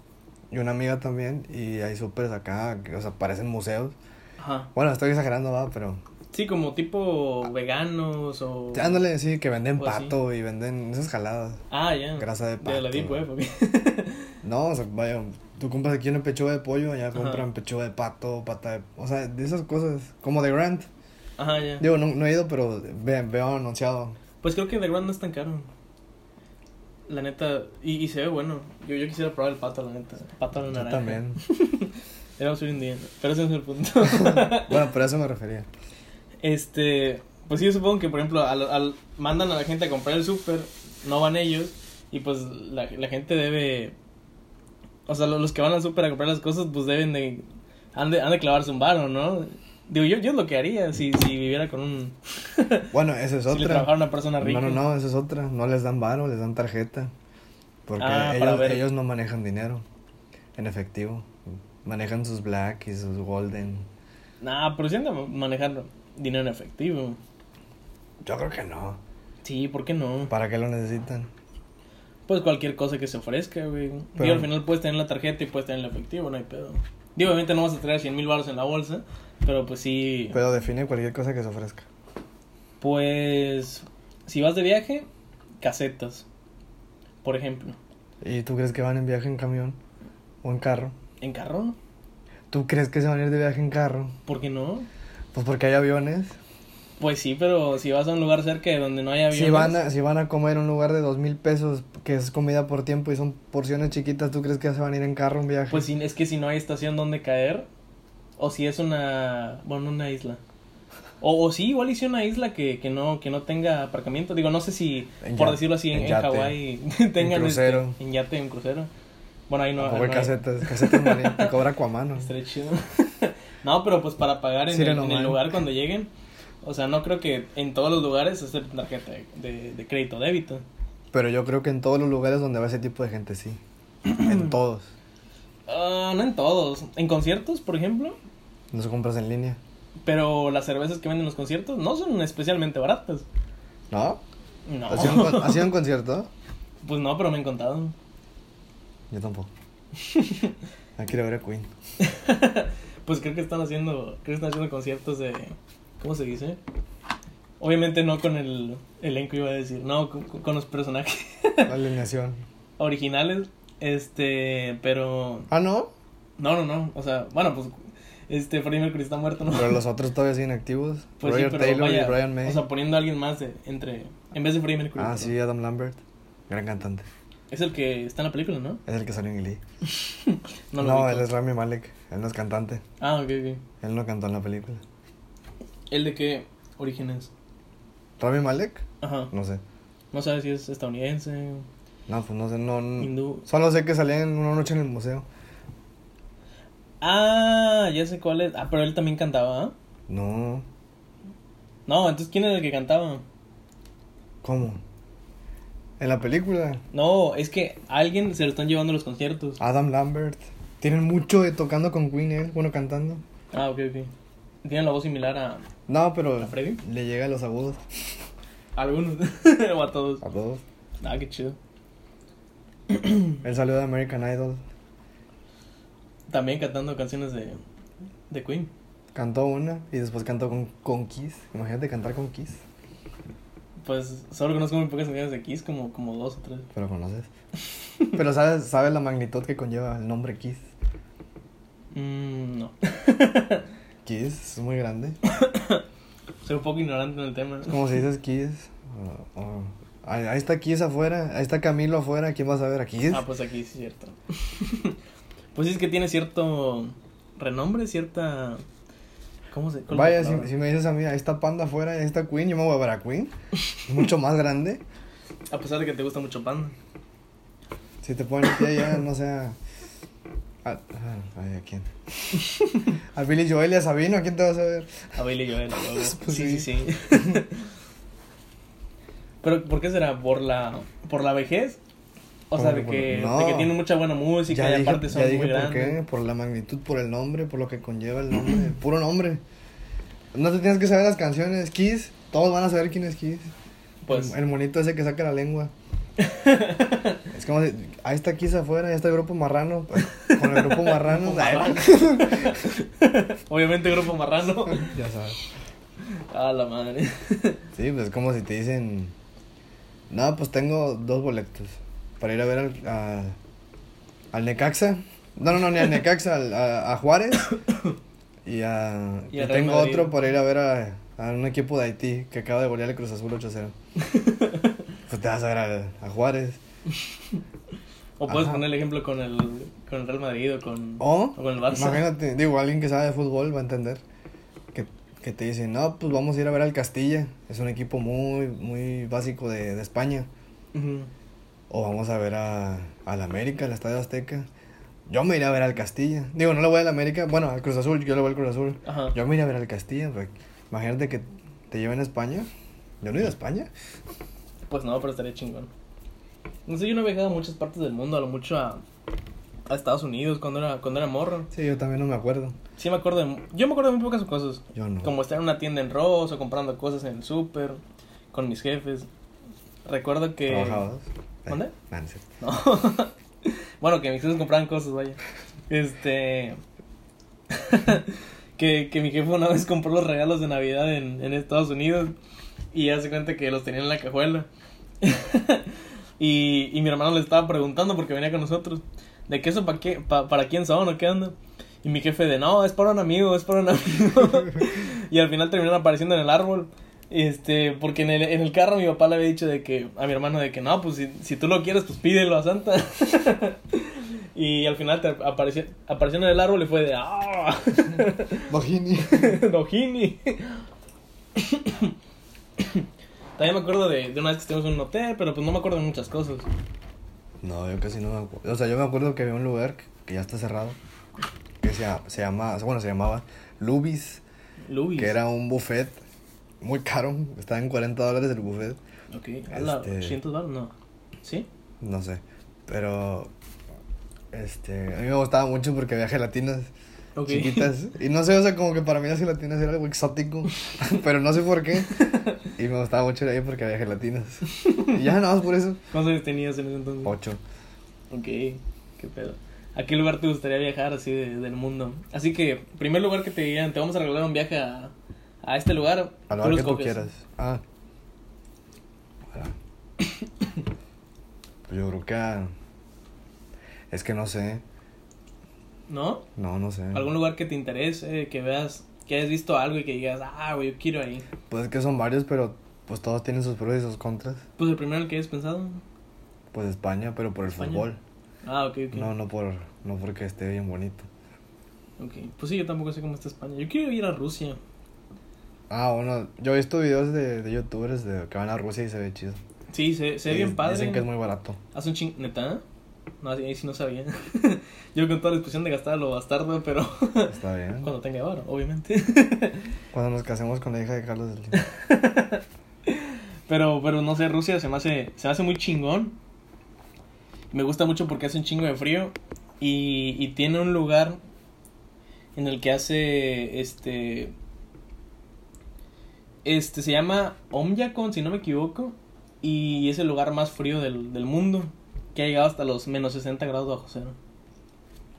y una amiga también y hay súper acá, que, o sea, parecen museos. Ajá. Bueno, estoy exagerando, va, pero... Sí, como tipo veganos o... Ándale, sí, que venden así. pato y venden esas jaladas. Ah, ya. Grasa de De la pato. Deep Web, ok. [laughs] No, o sea, vaya, tú compras aquí una pechuga de pollo, allá Ajá. compran pechuga de pato, pata de... O sea, de esas cosas, como de Grant. Ajá, ya. Digo, no, no he ido, pero ve- veo anunciado. Pues creo que The Grand no es tan caro. La neta, y, y se ve bueno. Yo, yo quisiera probar el pato, la neta. Pato a la Yo naranja. también. [laughs] Era un día. Pero ese no es el punto. [laughs] bueno, por eso me refería. Este, pues sí, yo supongo que, por ejemplo, al, al- mandan a la gente a comprar el súper, no van ellos, y pues la, la gente debe. O sea, lo- los que van al súper a comprar las cosas, pues deben de. Han de, han de clavarse un varo, ¿no? Digo, yo, yo es lo que haría si, si viviera con un. [laughs] Bueno, esa es [laughs] si le otra. trabajara una persona rica. No, no, no, esa es otra. No les dan varo, les dan tarjeta. Porque Ah, ellos, ellos no manejan dinero en efectivo. Manejan sus black y sus golden. Nah, pero si han de manejar dinero en efectivo. Yo creo que no. Sí, ¿por qué no? ¿Para qué lo necesitan? Pues cualquier cosa que se ofrezca, güey. Pero- Digo, al final puedes tener la tarjeta y puedes tener el efectivo, no hay pedo. Digo, obviamente no vas a traer 100 mil baros en la bolsa, pero pues sí. Pero define cualquier cosa que se ofrezca. Pues, si vas de viaje, casetas, por ejemplo. ¿Y tú crees que van en viaje en camión? ¿O en carro? ¿En carro? ¿Tú crees que se van a ir de viaje en carro? ¿Por qué no? Pues porque hay aviones. Pues sí, pero si vas a un lugar cerca de donde no hay aviones... Si van, a, si van a comer un lugar de dos mil pesos, que es comida por tiempo y son porciones chiquitas, ¿tú crees que se van a ir en carro un viaje? Pues sí, es que si no hay estación donde caer, o si es una, bueno, una isla. O, o sí, igual hice una isla que, que no que no tenga aparcamiento. Digo, no sé si, En por ya- decirlo así, en, en [laughs] en Hawái tengan en crucero. este, en yate, en crucero. Bueno, ahí no, hay no hay- casetas, casetas marinas, te cobra Cuamano. estaría chido. No, pero pues para pagar en, el, en lugar cuando lleguen. O sea, no creo que en todos los lugares es tarjeta de, de, crédito o débito. Pero yo creo que en todos los lugares donde va ese tipo de gente, sí. en [clears throat] todos. Ah, no en todos. En conciertos, por ejemplo. No se compras en línea. Pero las cervezas que venden en los conciertos no son especialmente baratas. ¿No? No. ¿Ha sido, un, con- ¿ha sido un [laughs] concierto? Pues no, pero me han contado. Yo tampoco. [laughs] Ah, quiero ver a Queen. [laughs] Pues creo que están haciendo, creo que están haciendo conciertos de, ¿cómo se dice? Obviamente no con el elenco iba a decir, no, con, con los personajes [laughs] La alineación. originales, este, pero, Ah, ¿no? no, no, no, o sea, bueno, pues, este, Freddie Mercury está muerto, ¿no? Pero los otros todavía siguen activos. [laughs] Pues Roger Taylor vaya, y Brian May. O sea, poniendo a alguien más de, entre, en vez de Freddie Mercury. ah, sí, Adam Lambert. Gran cantante. Es el que está en la película, ¿no? Es el que salió en Glee. No, [laughs] No, lo él es Rami Malek. Él no es cantante. Ah, ok, ok. Él no cantó en la película. ¿El de qué origen es? ¿Rami Malek? Ajá. No sé. No sabes si es estadounidense, No, pues no sé. No, no- hindú. Solo sé que salía en una noche en el museo. Ah, ya sé cuál es. Ah, pero él también cantaba, ¿ah? No. No, entonces ¿quién era el que cantaba? ¿Cómo? En la película. No, es que a alguien se lo están llevando a los conciertos. Adam Lambert. Tienen mucho de tocando con Queen, él, bueno, cantando. Ah, ok, ok. Tienen la voz similar a No, pero ¿A Freddy? le llega a los agudos. a algunos [laughs] o a todos. A todos. Ah, qué chido. Él salió de American Idol. También cantando canciones de, de Queen. Cantó una y después cantó con, con Kiss. Imagínate cantar con Kiss. Pues solo conozco muy pocas canciones de Kiss, como, como dos o tres. Pero conoces. Pero sabes, sabes la magnitud que conlleva el nombre Kiss. [laughs] Kiss es muy grande. [coughs] Soy un poco ignorante en el tema. Es como si dices Kiss. o- o- ahí, ahí está Kiss afuera. Ahí está Camilo afuera. ¿Quién vas a ver? ¿A Kiss? Ah, pues aquí es cierto. [laughs] pues es que tiene cierto renombre, cierta... ¿Cómo se Vaya, si, si me dices a mí, ahí está Panda afuera, ahí está Queen, yo me voy a ver a Queen. Es [laughs] mucho más grande. A pesar de que te gusta mucho Panda. Si te ponen a ti allá, no sé. A, a, ay, ¿a quién? [laughs] A Billy Joel y a Sabino, ¿a quién te vas a ver? A Bailey Joel. [laughs] Pues sí, sí, sí. sí. [laughs] Pero, ¿por qué será? ¿Por la, por la vejez? O sea, de que, no. de que tiene mucha buena música Ya y dije, aparte son ya dije muy por grandes. qué, por la magnitud, por el nombre, por lo que conlleva el nombre, el puro nombre. No te tienes que saber las canciones, Kiss, todos van a saber quién es Kiss. Pues, El, el monito ese que saca la lengua. [laughs] es como si, ahí está aquí afuera, ya está el grupo marrano. Con el grupo marrano. [laughs] [laughs] Obviamente grupo marrano. ya sabes. A la madre. Sí, pues es como si te dicen, no, pues tengo dos boletos para ir a ver al, a- al Necaxa. No, no, no, ni al Necaxa, al- a, a Juárez. Y, a, Y tengo Madrid. otro para ir a ver a, a un equipo de Haití que acaba de golear el Cruz Azul 8-0. Pues te vas a ver a, a Juárez. O puedes Ajá. poner el ejemplo con el, con el Real Madrid o con, O, o con el Barça. imagínate, digo, alguien que sabe de fútbol va a entender. Que, que te dicen, no, pues vamos a ir a ver al Castilla. Es un equipo muy, muy básico de, de España. O vamos a ver a, al América, al Estadio Azteca. Yo me iré a ver al Castilla. Digo, no le voy al América. Bueno, al Cruz Azul, yo le voy al Cruz Azul. Ajá. Yo me iré a ver al Castilla. imagínate que te lleven a España. Yo no he ido a España. Pues no, pero estaría chingón. No sé, yo no he viajado a muchas partes del mundo, a lo mucho a, a Estados Unidos cuando era, cuando era morro. Sí, yo también no me acuerdo. Sí me acuerdo de... Yo me acuerdo de muy pocas cosas. Yo no. Como estar en una tienda en Ross o comprando cosas en el súper con mis jefes. Recuerdo que... ¿Trabajabas? ¿Dónde? Eh. No. [laughs] bueno, que mis jefes compraban cosas, vaya. Este. [laughs] que, que mi jefe una vez compró los regalos de Navidad en, en Estados Unidos. Y hace cuenta que los tenía en la cajuela. [laughs] y, y mi hermano le estaba preguntando porque venía con nosotros. ¿De qué eso para qué, pa- para quién son o qué onda? Y mi jefe de no, es para un amigo, es para un amigo. [laughs] y al final terminaron apareciendo en el árbol. Este, porque en el, en el carro mi papá le había dicho de que, a mi hermano de que no, pues si, si tú lo quieres, pues pídelo a Santa. [laughs] y al final te apareció, apareció en el árbol y fue de, ah, Bojini. Dojini. También me acuerdo de, de una vez que estuvimos en un hotel, pero pues no me acuerdo de muchas cosas. No, yo casi no me acuerdo. O sea, yo me acuerdo que había un lugar que, que ya está cerrado. Que se, se llama, bueno, se llamaba Lubis. Luis. Que era un buffet muy caro. Estaba en 40 dólares el buffet. Ok, Este- 800 dólares, no. ¿Sí? No sé. Pero. Este. A mí me gustaba mucho porque había gelatinas Chiquitas. Y no sé, o sea, como que para mí las gelatinas era algo exótico. [laughs] pero no sé por qué. Y me gustaba mucho ir ahí porque había gelatinas. Y ya nada más por eso. ¿Cuántos años tenías en ese entonces? Ocho. Ok, qué pedo. ¿A qué lugar te gustaría viajar así de- del mundo? Así que, primer lugar que te digan, te vamos a regalar un viaje a, a este lugar. A lo lo que tú quieras. Ah. Ah. [coughs] Pues yo creo que a- Es que no sé. ¿No? No, no sé. ¿Algún lugar que te interese, que veas, que hayas visto algo y que digas, ah, güey, yo quiero ahí? Pues es que son varios, pero pues todos tienen sus pros y sus contras. Pues el primero el que hayas pensado. Pues España, pero por el España. fútbol. Ah, ok, ok. No, no por no porque esté bien bonito. Ok, pues sí, yo tampoco sé cómo está España. Yo quiero ir a Rusia. Ah, bueno, yo he visto videos de, de youtubers de que van a Rusia y se ve chido. Sí, se, se ve bien padre. Dicen que es muy barato. Hace un ching... ¿Neta? No, ahí sí no sabía. [laughs] yo con toda la disposición de gastar lo bastardo, pero [laughs] Está bien. cuando tenga oro, obviamente. [laughs] Cuando nos casemos con la hija de Carlos Slim. Pero, pero no sé, Rusia se me hace, se me hace muy chingón. Me gusta mucho porque hace un chingo de frío. Y, y tiene un lugar en el que hace este. Este se llama Omyakon, si no me equivoco. Y es el lugar más frío del, del mundo. Que ha llegado hasta los menos 60 grados bajo cero.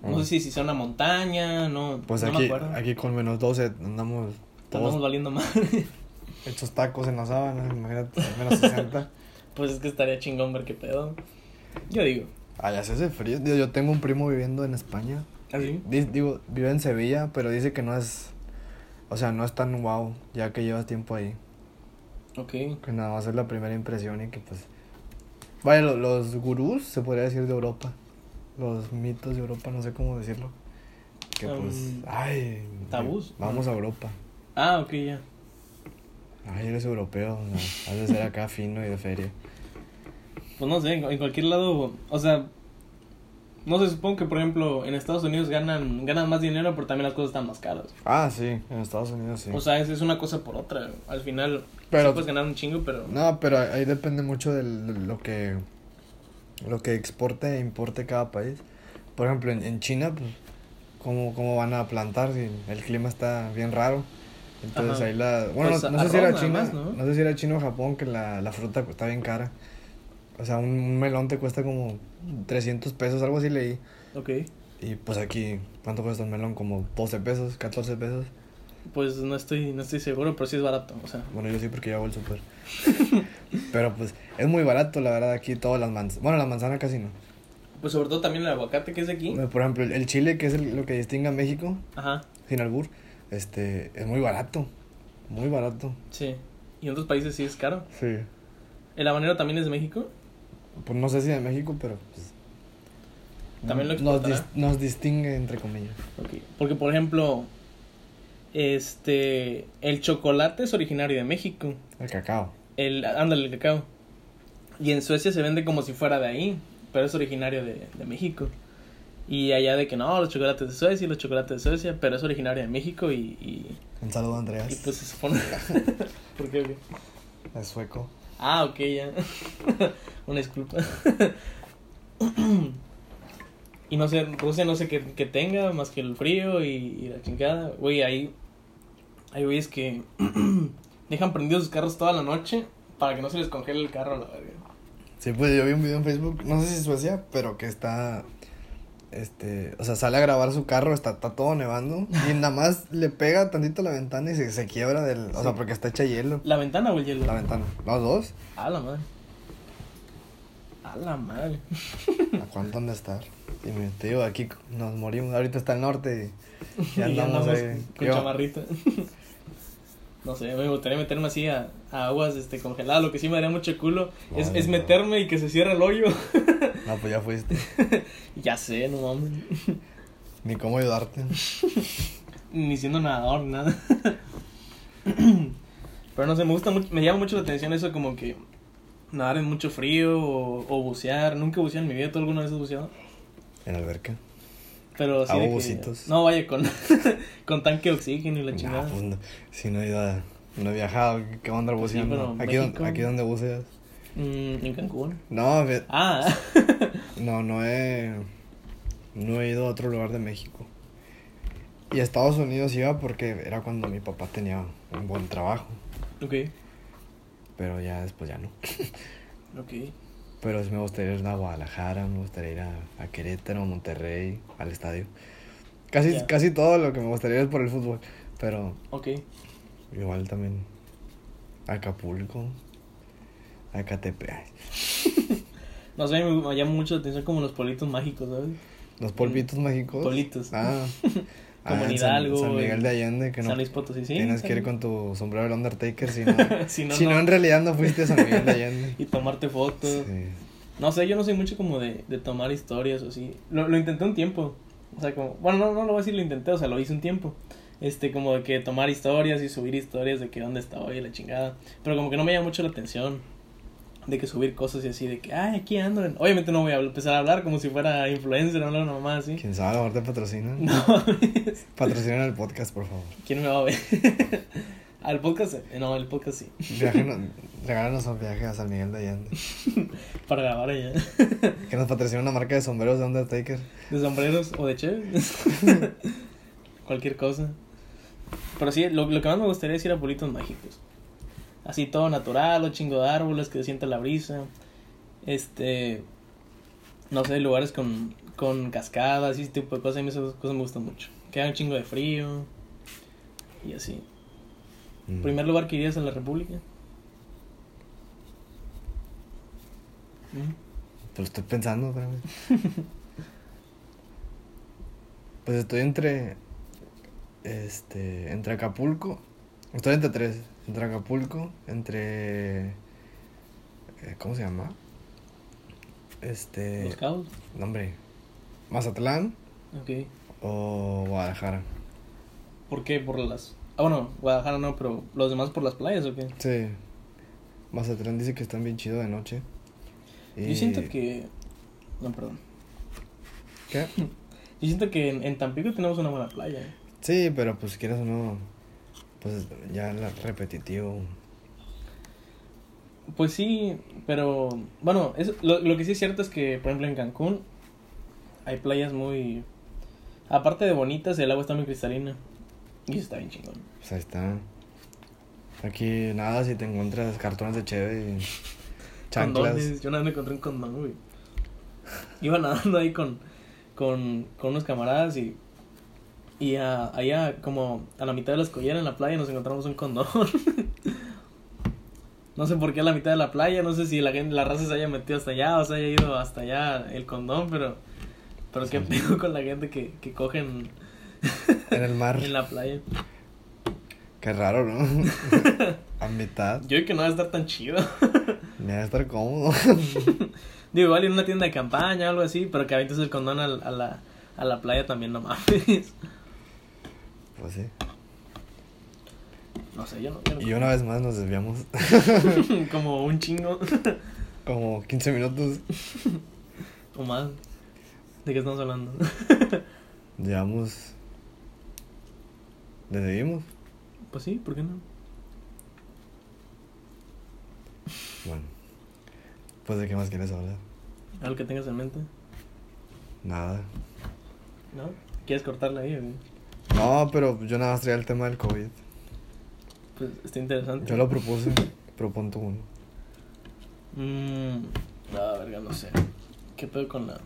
No sé si, si sea una montaña, no, Pues no me aquí, acuerdo. aquí con menos 12 andamos Estamos todos valiendo mal. [laughs] hechos tacos en la sábana, imagínate, [laughs] menos 60. pues es que estaría chingón ver qué pedo. Yo digo. Allá se hace frío. Digo, yo tengo un primo viviendo en España. ¿Así? Di- Digo, vive en Sevilla, pero dice que no es. O sea, no es tan wow, ya que llevas tiempo ahí. Ok. Que nada más es la primera impresión y que pues. Vaya, lo- los gurús, se podría decir, de Europa. Los mitos de Europa, no sé cómo decirlo. Que pues. Um, ay. tabús. Vamos a Europa. Ah, ok, ya. Ay, eres europeo. o sea, has de ser acá [laughs] fino y de feria. Pues no sé, en cualquier lado, o sea, no sé, supongo que por ejemplo en Estados Unidos ganan ganan más dinero, pero también las cosas están más caras. Ah, sí, en Estados Unidos sí. O sea, es, es una cosa por otra. Al final, Pero- sí puedes ganar un chingo, pero... No, pero ahí depende mucho de lo que lo que exporte e importe cada país. Por ejemplo, en, en China, pues, ¿cómo, ¿cómo van a plantar si el clima está bien raro? Entonces Ajá. ahí la... Bueno, Pues, no, no sé si era China, más, ¿no? ¿no? sé si era China o Japón, que la, la fruta está bien cara. O sea, un, un melón te cuesta como 300 pesos, algo así leí. Ok. Y pues aquí, ¿cuánto cuesta un melón? Como 12 pesos, 14 pesos. Pues no estoy, no estoy seguro, pero sí es barato. O sea, Bueno, yo sí porque yo hago el súper. [laughs] Pero pues es muy barato, la verdad, aquí todas las manzanas. Bueno, la manzana casi no. pues sobre todo también el aguacate que es de aquí. Por ejemplo, el, el chile, que es el- lo que distingue a México, Ajá, sin albur, este, es muy barato. Muy barato. sí. Y en otros países sí es caro. Sí. ¿El habanero también es de México? Pues no sé si de México, pero pues, También lo nos, dis- nos distingue, entre comillas. Ok. Porque, por ejemplo, este, el chocolate es originario de México. El cacao. El, ándale, el cacao. Y en Suecia se vende como si fuera de ahí, pero es originario de, de México. Y allá de que no, los chocolates de Suecia y los chocolates de Suecia, pero es originario de México y, y, Un saludo, Andreas. y pues se supone... [laughs] ¿Por qué? Es sueco. Ah, ok, ya. [laughs] Una disculpa. [clears throat] y no sé, Rusia no sé qué, qué tenga más que el frío y, y la chingada. Güey, ahí hay güeyes que [clears throat] dejan prendidos sus carros toda la noche para que no se les congele el carro a la verga. Sí, pues yo vi un video en Facebook, no sé si es Suecia, pero que está, este, o sea, sale a grabar su carro, está, está todo nevando, y [laughs] nada más le pega tantito la ventana y se, se quiebra del, o sea, porque está hecha hielo. ¿La ventana o el hielo? La ventana. Los dos, A la madre. A la madre. [laughs] ¿a cuánto han de estar? Y me, te digo, aquí nos morimos, ahorita está el norte y [laughs] andamos, ahí. con Yo- chamarrita. No sé, me gustaría meterme así a, a aguas este, congeladas. Lo que sí me daría mucho culo es, No, es no. meterme y que se cierre el hoyo. [laughs] No, pues ya fuiste, [laughs] ya sé, no mames. [laughs] ni cómo ayudarte. Ni siendo nadador, nada. [clears throat] Pero no sé, me gusta mucho, me llama mucho la atención eso como que nadar en mucho frío o, o bucear. Nunca buceado en mi vida, ¿tú alguna vez has buceado? En alberca. Pero sí bucitos. No, vaya, con, [laughs] con tanque de oxígeno y la Nah, chingada. pues no, si no he ido a, no he viajado, ¿qué va a andar buceando? pero aquí, México- aquí donde buceas. Mm, en Cancún. No, Ah, [laughs] No, no he. No he ido a otro lugar de México. Y a Estados Unidos iba porque era cuando mi papá tenía un buen trabajo. ok, Pero ya después ya no. [laughs] ok. Pero sí me gustaría ir a Guadalajara, me gustaría ir a, a Querétaro, Monterrey, al estadio. Casi, casi todo lo que me gustaría es por el fútbol. Pero Ok. igual también. Acapulco. Acatepec. [laughs] No sé, me, me llama mucho la atención como los pueblitos mágicos, ¿sabes? Los polvitos mágicos. Pueblitos. Ah. [laughs] Como en en San- Hidalgo, San, Miguel de Allende, que no San Luis Potosí, sí. Tienes que ir con tu sombrero del Undertaker, si no, [laughs] Si no, si no, no. en realidad no fuiste a San Miguel de Allende. [laughs] Y tomarte fotos. Sí. No sé, yo no soy mucho como de, de tomar historias o así. Lo, lo intenté un tiempo. O sea, como... Bueno, no, no lo voy a decir lo intenté, o sea, lo hice un tiempo. Este, como de que tomar historias y subir historias de que dónde estaba y la chingada. Pero como que no me llama mucho la atención. De que subir cosas y así, de que, ay, aquí ando. Obviamente no voy a empezar a hablar como si fuera influencer o una mamá así. ¿Quién sabe? A te patrocinan. No, [laughs] Patrocinan el podcast, por favor. ¿quién me va a ver? [laughs] Al podcast, eh, no, el podcast sí. Viajenos, [laughs] regálanos un viaje a San Miguel de Allende. Para grabar allá. Que nos patrocina una marca de sombreros de Undertaker. De sombreros o de chévere. Cualquier cosa. Pero sí, lo, lo que más me gustaría es ir a pueblitos mágicos. Así todo natural, o chingo de árboles, que se sienta la brisa. Este. No sé, lugares con, con cascadas y ese tipo de cosas. A mí esas cosas me gustan mucho. Que haga un chingo de frío. Y así. Mm. ¿Primer lugar que irías en la República? ¿Mm? Pues estoy pensando, espérame. [laughs] Pues estoy entre. Este. Entre Acapulco. Estoy entre tres. Entre Acapulco, entre. eh, ¿Cómo se llama? Este. Los Cabos. No, hombre. Mazatlán Ok. o Guadalajara. ¿Por qué? Por las. Ah, bueno, Guadalajara no, pero los demás por las playas o qué? Sí. Mazatlán dice que están bien chido de noche. Yo Y- siento que. No, perdón. ¿Qué? [laughs] Yo siento que en, en Tampico tenemos una buena playa. ¿eh? Sí, pero pues quieras o no. Pues ya la repetitivo. Pues sí, pero. Bueno, eso, lo, lo que sí es cierto es que, por ejemplo, en Cancún hay playas muy. Aparte de bonitas, el agua está muy cristalina. Y eso está bien chingón. Pues ahí está. Aquí nada, si te encuentras cartones de cheve y chanclas. Condones. Yo una vez me encontré un condón, güey. Iba nadando ahí con, con, con unos camaradas y. Y a- allá, como a la mitad de la escollera en la playa, nos encontramos un condón. [laughs] no sé por qué a la mitad de la playa, no sé si la gente, la raza se haya metido hasta allá o se haya ido hasta allá el condón, pero. Pero qué Sí. pedo con la gente que, que cogen [laughs] En el mar. en la playa. Qué raro, ¿no? [laughs] a mitad. Yo creo que no va a estar tan chido. Me va a estar cómodo. Digo, igual en una tienda de campaña o algo así, pero que avientes el condón al- a, la, a la playa también, no mames. Pues sí. No sé, yo no. yo no- Y una vez más nos desviamos. [laughs] Como un chingo [laughs] Como 15 minutos. [laughs] o más. ¿De qué estamos hablando? Llevamos. ¿Le seguimos? Pues sí, ¿por qué no? Bueno. Pues de qué más quieres hablar? Algo que tengas en mente, Nada. ¿no? ¿Quieres cortarla ahí? o? No, pero yo nada más traía el tema del COVID. Pues está interesante. Yo lo propuse. Propon tú uno. Mmm. No, verga, no sé. ¿Qué pedo con la.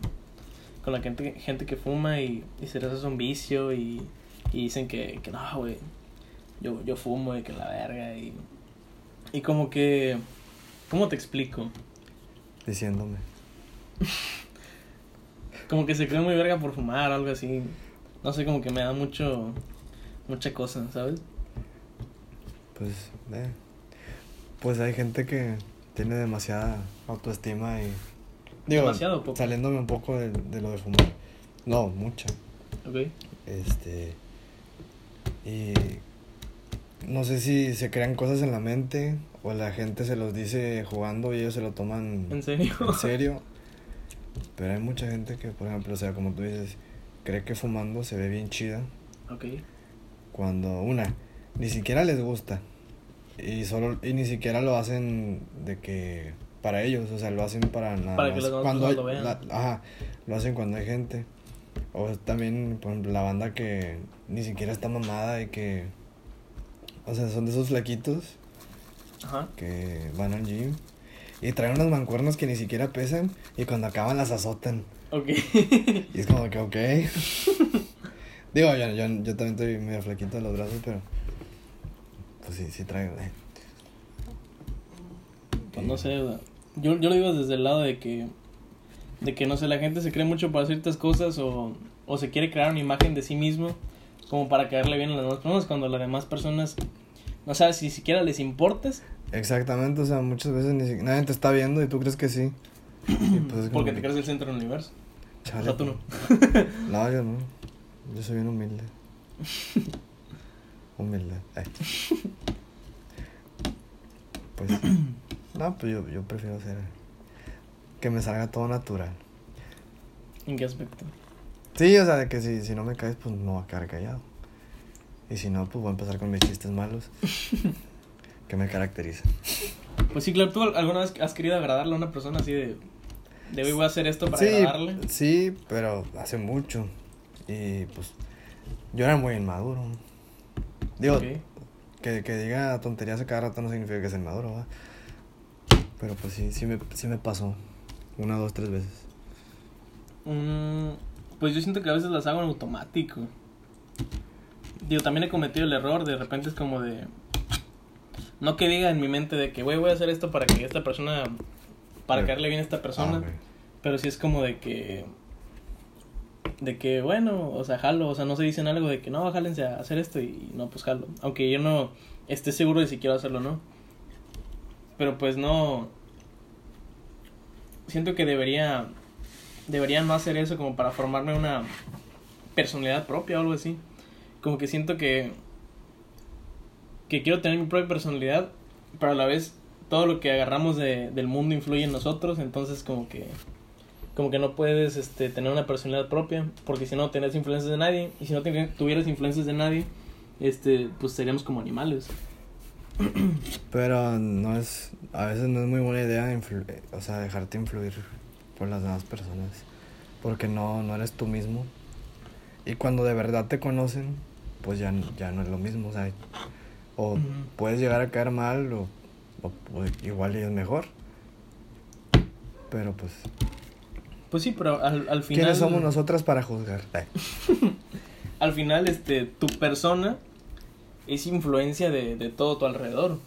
Con la gente, gente que fuma y, y se les hace un vicio y, y dicen que, que no, güey. Yo, yo fumo y que la verga y. Y como que. ¿Cómo te explico? Diciéndome. [laughs] Como que se cree muy verga por fumar o algo así. No sé, como que me da mucho. Mucha cosa, ¿sabes? Pues, eh. Pues hay gente que tiene demasiada autoestima y. Digo, ¿Demasiado poco? saliéndome un poco de, de lo de fumar. No, mucha. Ok. Este. Y. No sé si se crean cosas en la mente o la gente se los dice jugando y ellos se lo toman ¿En serio? en serio. Pero hay mucha gente que, por ejemplo, o sea, como tú dices, cree que fumando se ve bien chida ok. cuando una ni siquiera les gusta y solo y ni siquiera lo hacen de que para ellos, o sea, lo hacen para nada Para que más las demás cuando hay, lo vean. la- ajá, lo hacen cuando hay gente. O también por ejemplo, la banda que ni siquiera está mamada y que o sea, son de esos flaquitos Ajá. que van al gym y traen unas mancuernas que ni siquiera pesan y cuando acaban las azotan. Ok. [laughs] Y es como que, ok. [laughs] Digo, yo, yo, yo también estoy medio flaquito de los brazos, pero. Pues sí, sí traigo. eh. Pues no sé, yo, yo lo digo desde el lado de que, de que no sé, la gente se cree mucho para ciertas cosas o, o se quiere crear una imagen de sí mismo como para caerle bien a las demás personas cuando las demás personas no sabes si siquiera les importes Exactamente, o sea, muchas veces ni si- nadie te está viendo y tú crees que sí. Y pues es como porque te crees el centro del universo. chale, O sea, tú no. No, yo no. Yo soy bien humilde. [laughs] Humilde. Ay. Pues. No, pues yo, yo prefiero ser. Que me salga todo natural. ¿En qué aspecto? Sí, o sea, de que si, si no me caes, pues no va a quedar callado. Y si no, pues voy a empezar con mis chistes malos. [laughs] que me caracterizan. Pues sí, claro, ¿tú alguna vez has querido agradarle a una persona así de... De hoy voy a hacer esto para Sí, agradarle? sí, pero hace mucho. Y pues yo era muy inmaduro. Digo, que, que diga tonterías a cada rato no significa que sea inmaduro, ¿va? Pero pues sí, sí me, sí me pasó. Una, dos, tres veces. Mm, pues yo siento que a veces las hago en automático. Digo, también he cometido el error, de repente es como de... No que diga en mi mente de que, güey, voy a hacer esto para que esta persona... Para Sí. caerle bien a esta persona. Ah. Pero sí es como de que... De que, bueno, o sea, jalo. O sea, no se dicen algo de que, no, jálense a hacer esto y no, pues jalo. Aunque yo no esté seguro de si quiero hacerlo o no. Pero pues no... Siento que debería... Debería no hacer eso como para formarme una personalidad propia o algo así. Como que siento que... Que quiero tener mi propia personalidad, pero a la vez todo lo que agarramos de, del mundo influye en nosotros, entonces como que como que no puedes este, tener una personalidad propia, porque si no tenés influencias de nadie, y si no tuvieras influencias de nadie, este, pues seríamos como animales. [clears throat] Pero no es, a veces no es muy buena idea, influ- o sea, dejarte influir por las demás personas, porque no, no eres tú mismo. Y cuando de verdad te conocen, pues ya, ya no es lo mismo, o sea, O puedes llegar a caer mal o, o- o igual y es mejor. Pero pues, Pues sí, pero al, al final... ¿quiénes somos nosotras para juzgar? [laughs] Al final, este, tu persona es influencia de, de todo tu alrededor.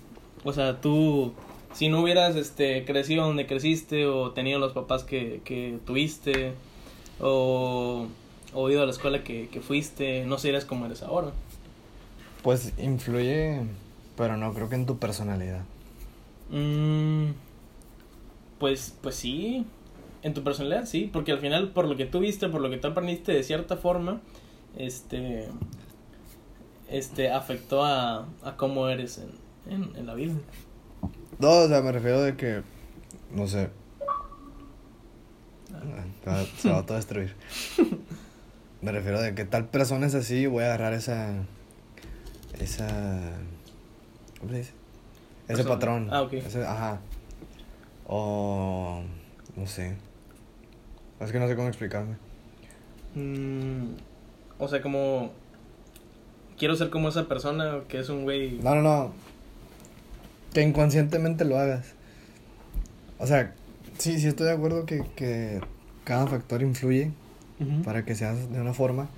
O sea, tú, si no hubieras, este, crecido donde creciste o tenido los papás que, que tuviste o, o ido a la escuela que, que fuiste, no serías como eres ahora. Pues influye, pero no creo que en tu personalidad. Mm, pues, pues sí, en tu personalidad sí, porque al final por lo que tú viste, por lo que tú aprendiste de cierta forma, este, este afectó a, a cómo eres en, en, en la vida. No, o sea, me refiero de que, no sé. Ah, Se va, se va a todo destruir. [laughs] Me refiero de que tal persona es así, voy a agarrar esa. Esa. ¿Cómo se dice? Ese Persona. patrón. Ah, ok. Ese- ajá. O. No sé. Es que no sé cómo explicarme. Mm, o sea, como quiero ser como esa persona que es un güey. No, no, no. Que inconscientemente lo hagas. O sea, sí, sí estoy de acuerdo que, que cada factor influye para que seas de una forma.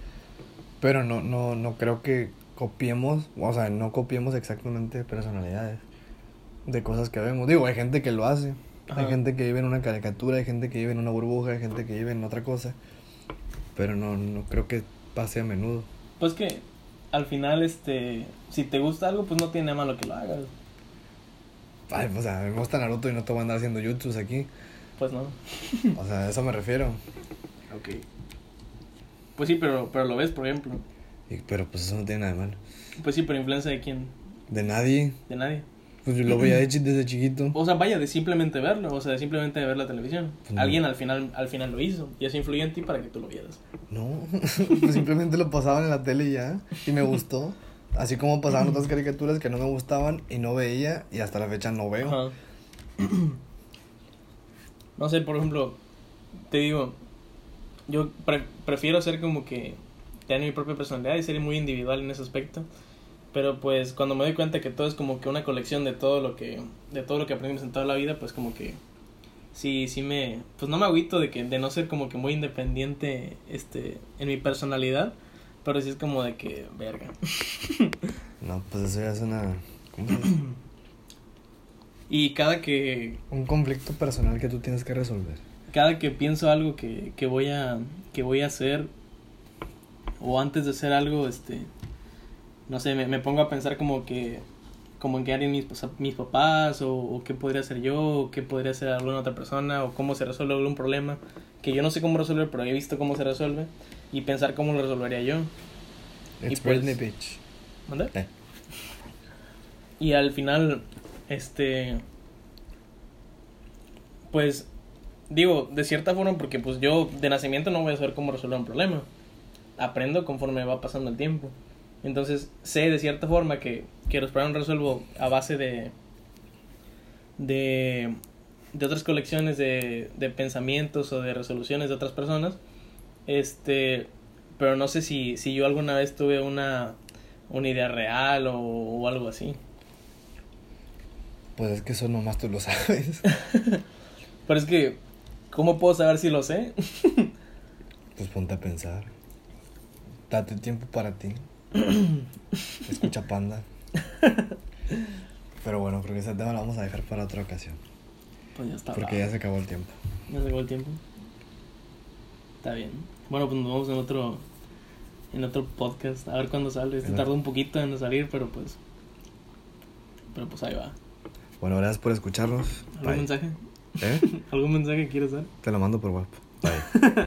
Pero no, no, no creo que copiemos, o sea, no copiemos exactamente personalidades de cosas que vemos. Digo, hay gente que lo hace. Hay gente que vive en una caricatura, hay gente que vive en una burbuja, hay gente que vive en otra cosa. Pero no, no creo que pase a menudo. Pues que al final, este, si te gusta algo, pues no tiene nada malo que lo hagas. Ay, o sea, me gusta Naruto y no te voy a andar haciendo YouTube aquí. Pues no. O sea, a eso me refiero. Ok. Pues sí, pero, pero lo ves, por ejemplo. Y- pero pues eso no tiene nada de malo. Pues sí, pero influencia de quién? De nadie. De nadie. Pues yo lo veía de chi- desde chiquito. O sea, vaya, de simplemente verlo, o sea, de simplemente ver la televisión. Pues no. Alguien al final, al final lo hizo y eso influyó en ti para que tú lo vieras. No, pues [laughs] [laughs] simplemente lo pasaban en la tele y ya. Y me gustó. Así como pasaban otras caricaturas que no me gustaban y no veía y hasta la fecha no veo. Ajá. No sé, por ejemplo, te digo, yo pre- prefiero ser como que tener mi propia personalidad y ser muy individual en ese aspecto. Pero pues cuando me doy cuenta que todo es como que una colección de todo lo que de todo lo que aprendimos en toda la vida, pues como que sí sí me pues no me agüito de que de no ser como que muy independiente este en mi personalidad, pero sí es como de que verga. [laughs] No, pues eso ya es una. ¿Cómo se dice? Y cada que Un conflicto personal que tú tienes que resolver. cada que pienso algo que, que voy a que voy a hacer o antes de hacer algo este no sé me, me pongo a pensar como que como en qué harían mis, pues, mis papás o, o qué podría hacer yo o qué podría hacer alguna otra persona o cómo se resuelve algún problema que yo no sé cómo resolver pero he visto cómo se resuelve y pensar cómo lo resolvería yo It's pues- Britney Bitch. ¿Mande? Eh. Y al final, este. Pues. Digo, de cierta forma, porque pues yo de nacimiento no voy a saber cómo resolver un problema. Aprendo conforme va pasando el tiempo. Entonces, sé de cierta forma que, que los problemas resuelvo a base de. de. de otras colecciones de, de pensamientos o de resoluciones de otras personas. Este. Pero no sé si, si yo alguna vez tuve una, una idea real o, o algo así. Pues es que eso nomás tú lo sabes. [laughs] Pero es que, ¿cómo puedo saber si lo sé? Pues ponte a pensar. Date tiempo para ti. [coughs] Escucha panda. Pero bueno, creo que ese tema lo vamos a dejar para otra ocasión. Pues ya está. Porque ya se acabó el tiempo. Ya se acabó el tiempo. Está bien. Bueno, pues nos vemos en otro en otro podcast. A ver cuándo sale. Este tardó un poquito en salir, pero pues. Pero pues ahí va. Bueno, gracias por escucharnos. ¿Algún Bye. mensaje? ¿Eh? [laughs] ¿Algún mensaje quieres dar? Te lo mando por WhatsApp. Bye. [laughs]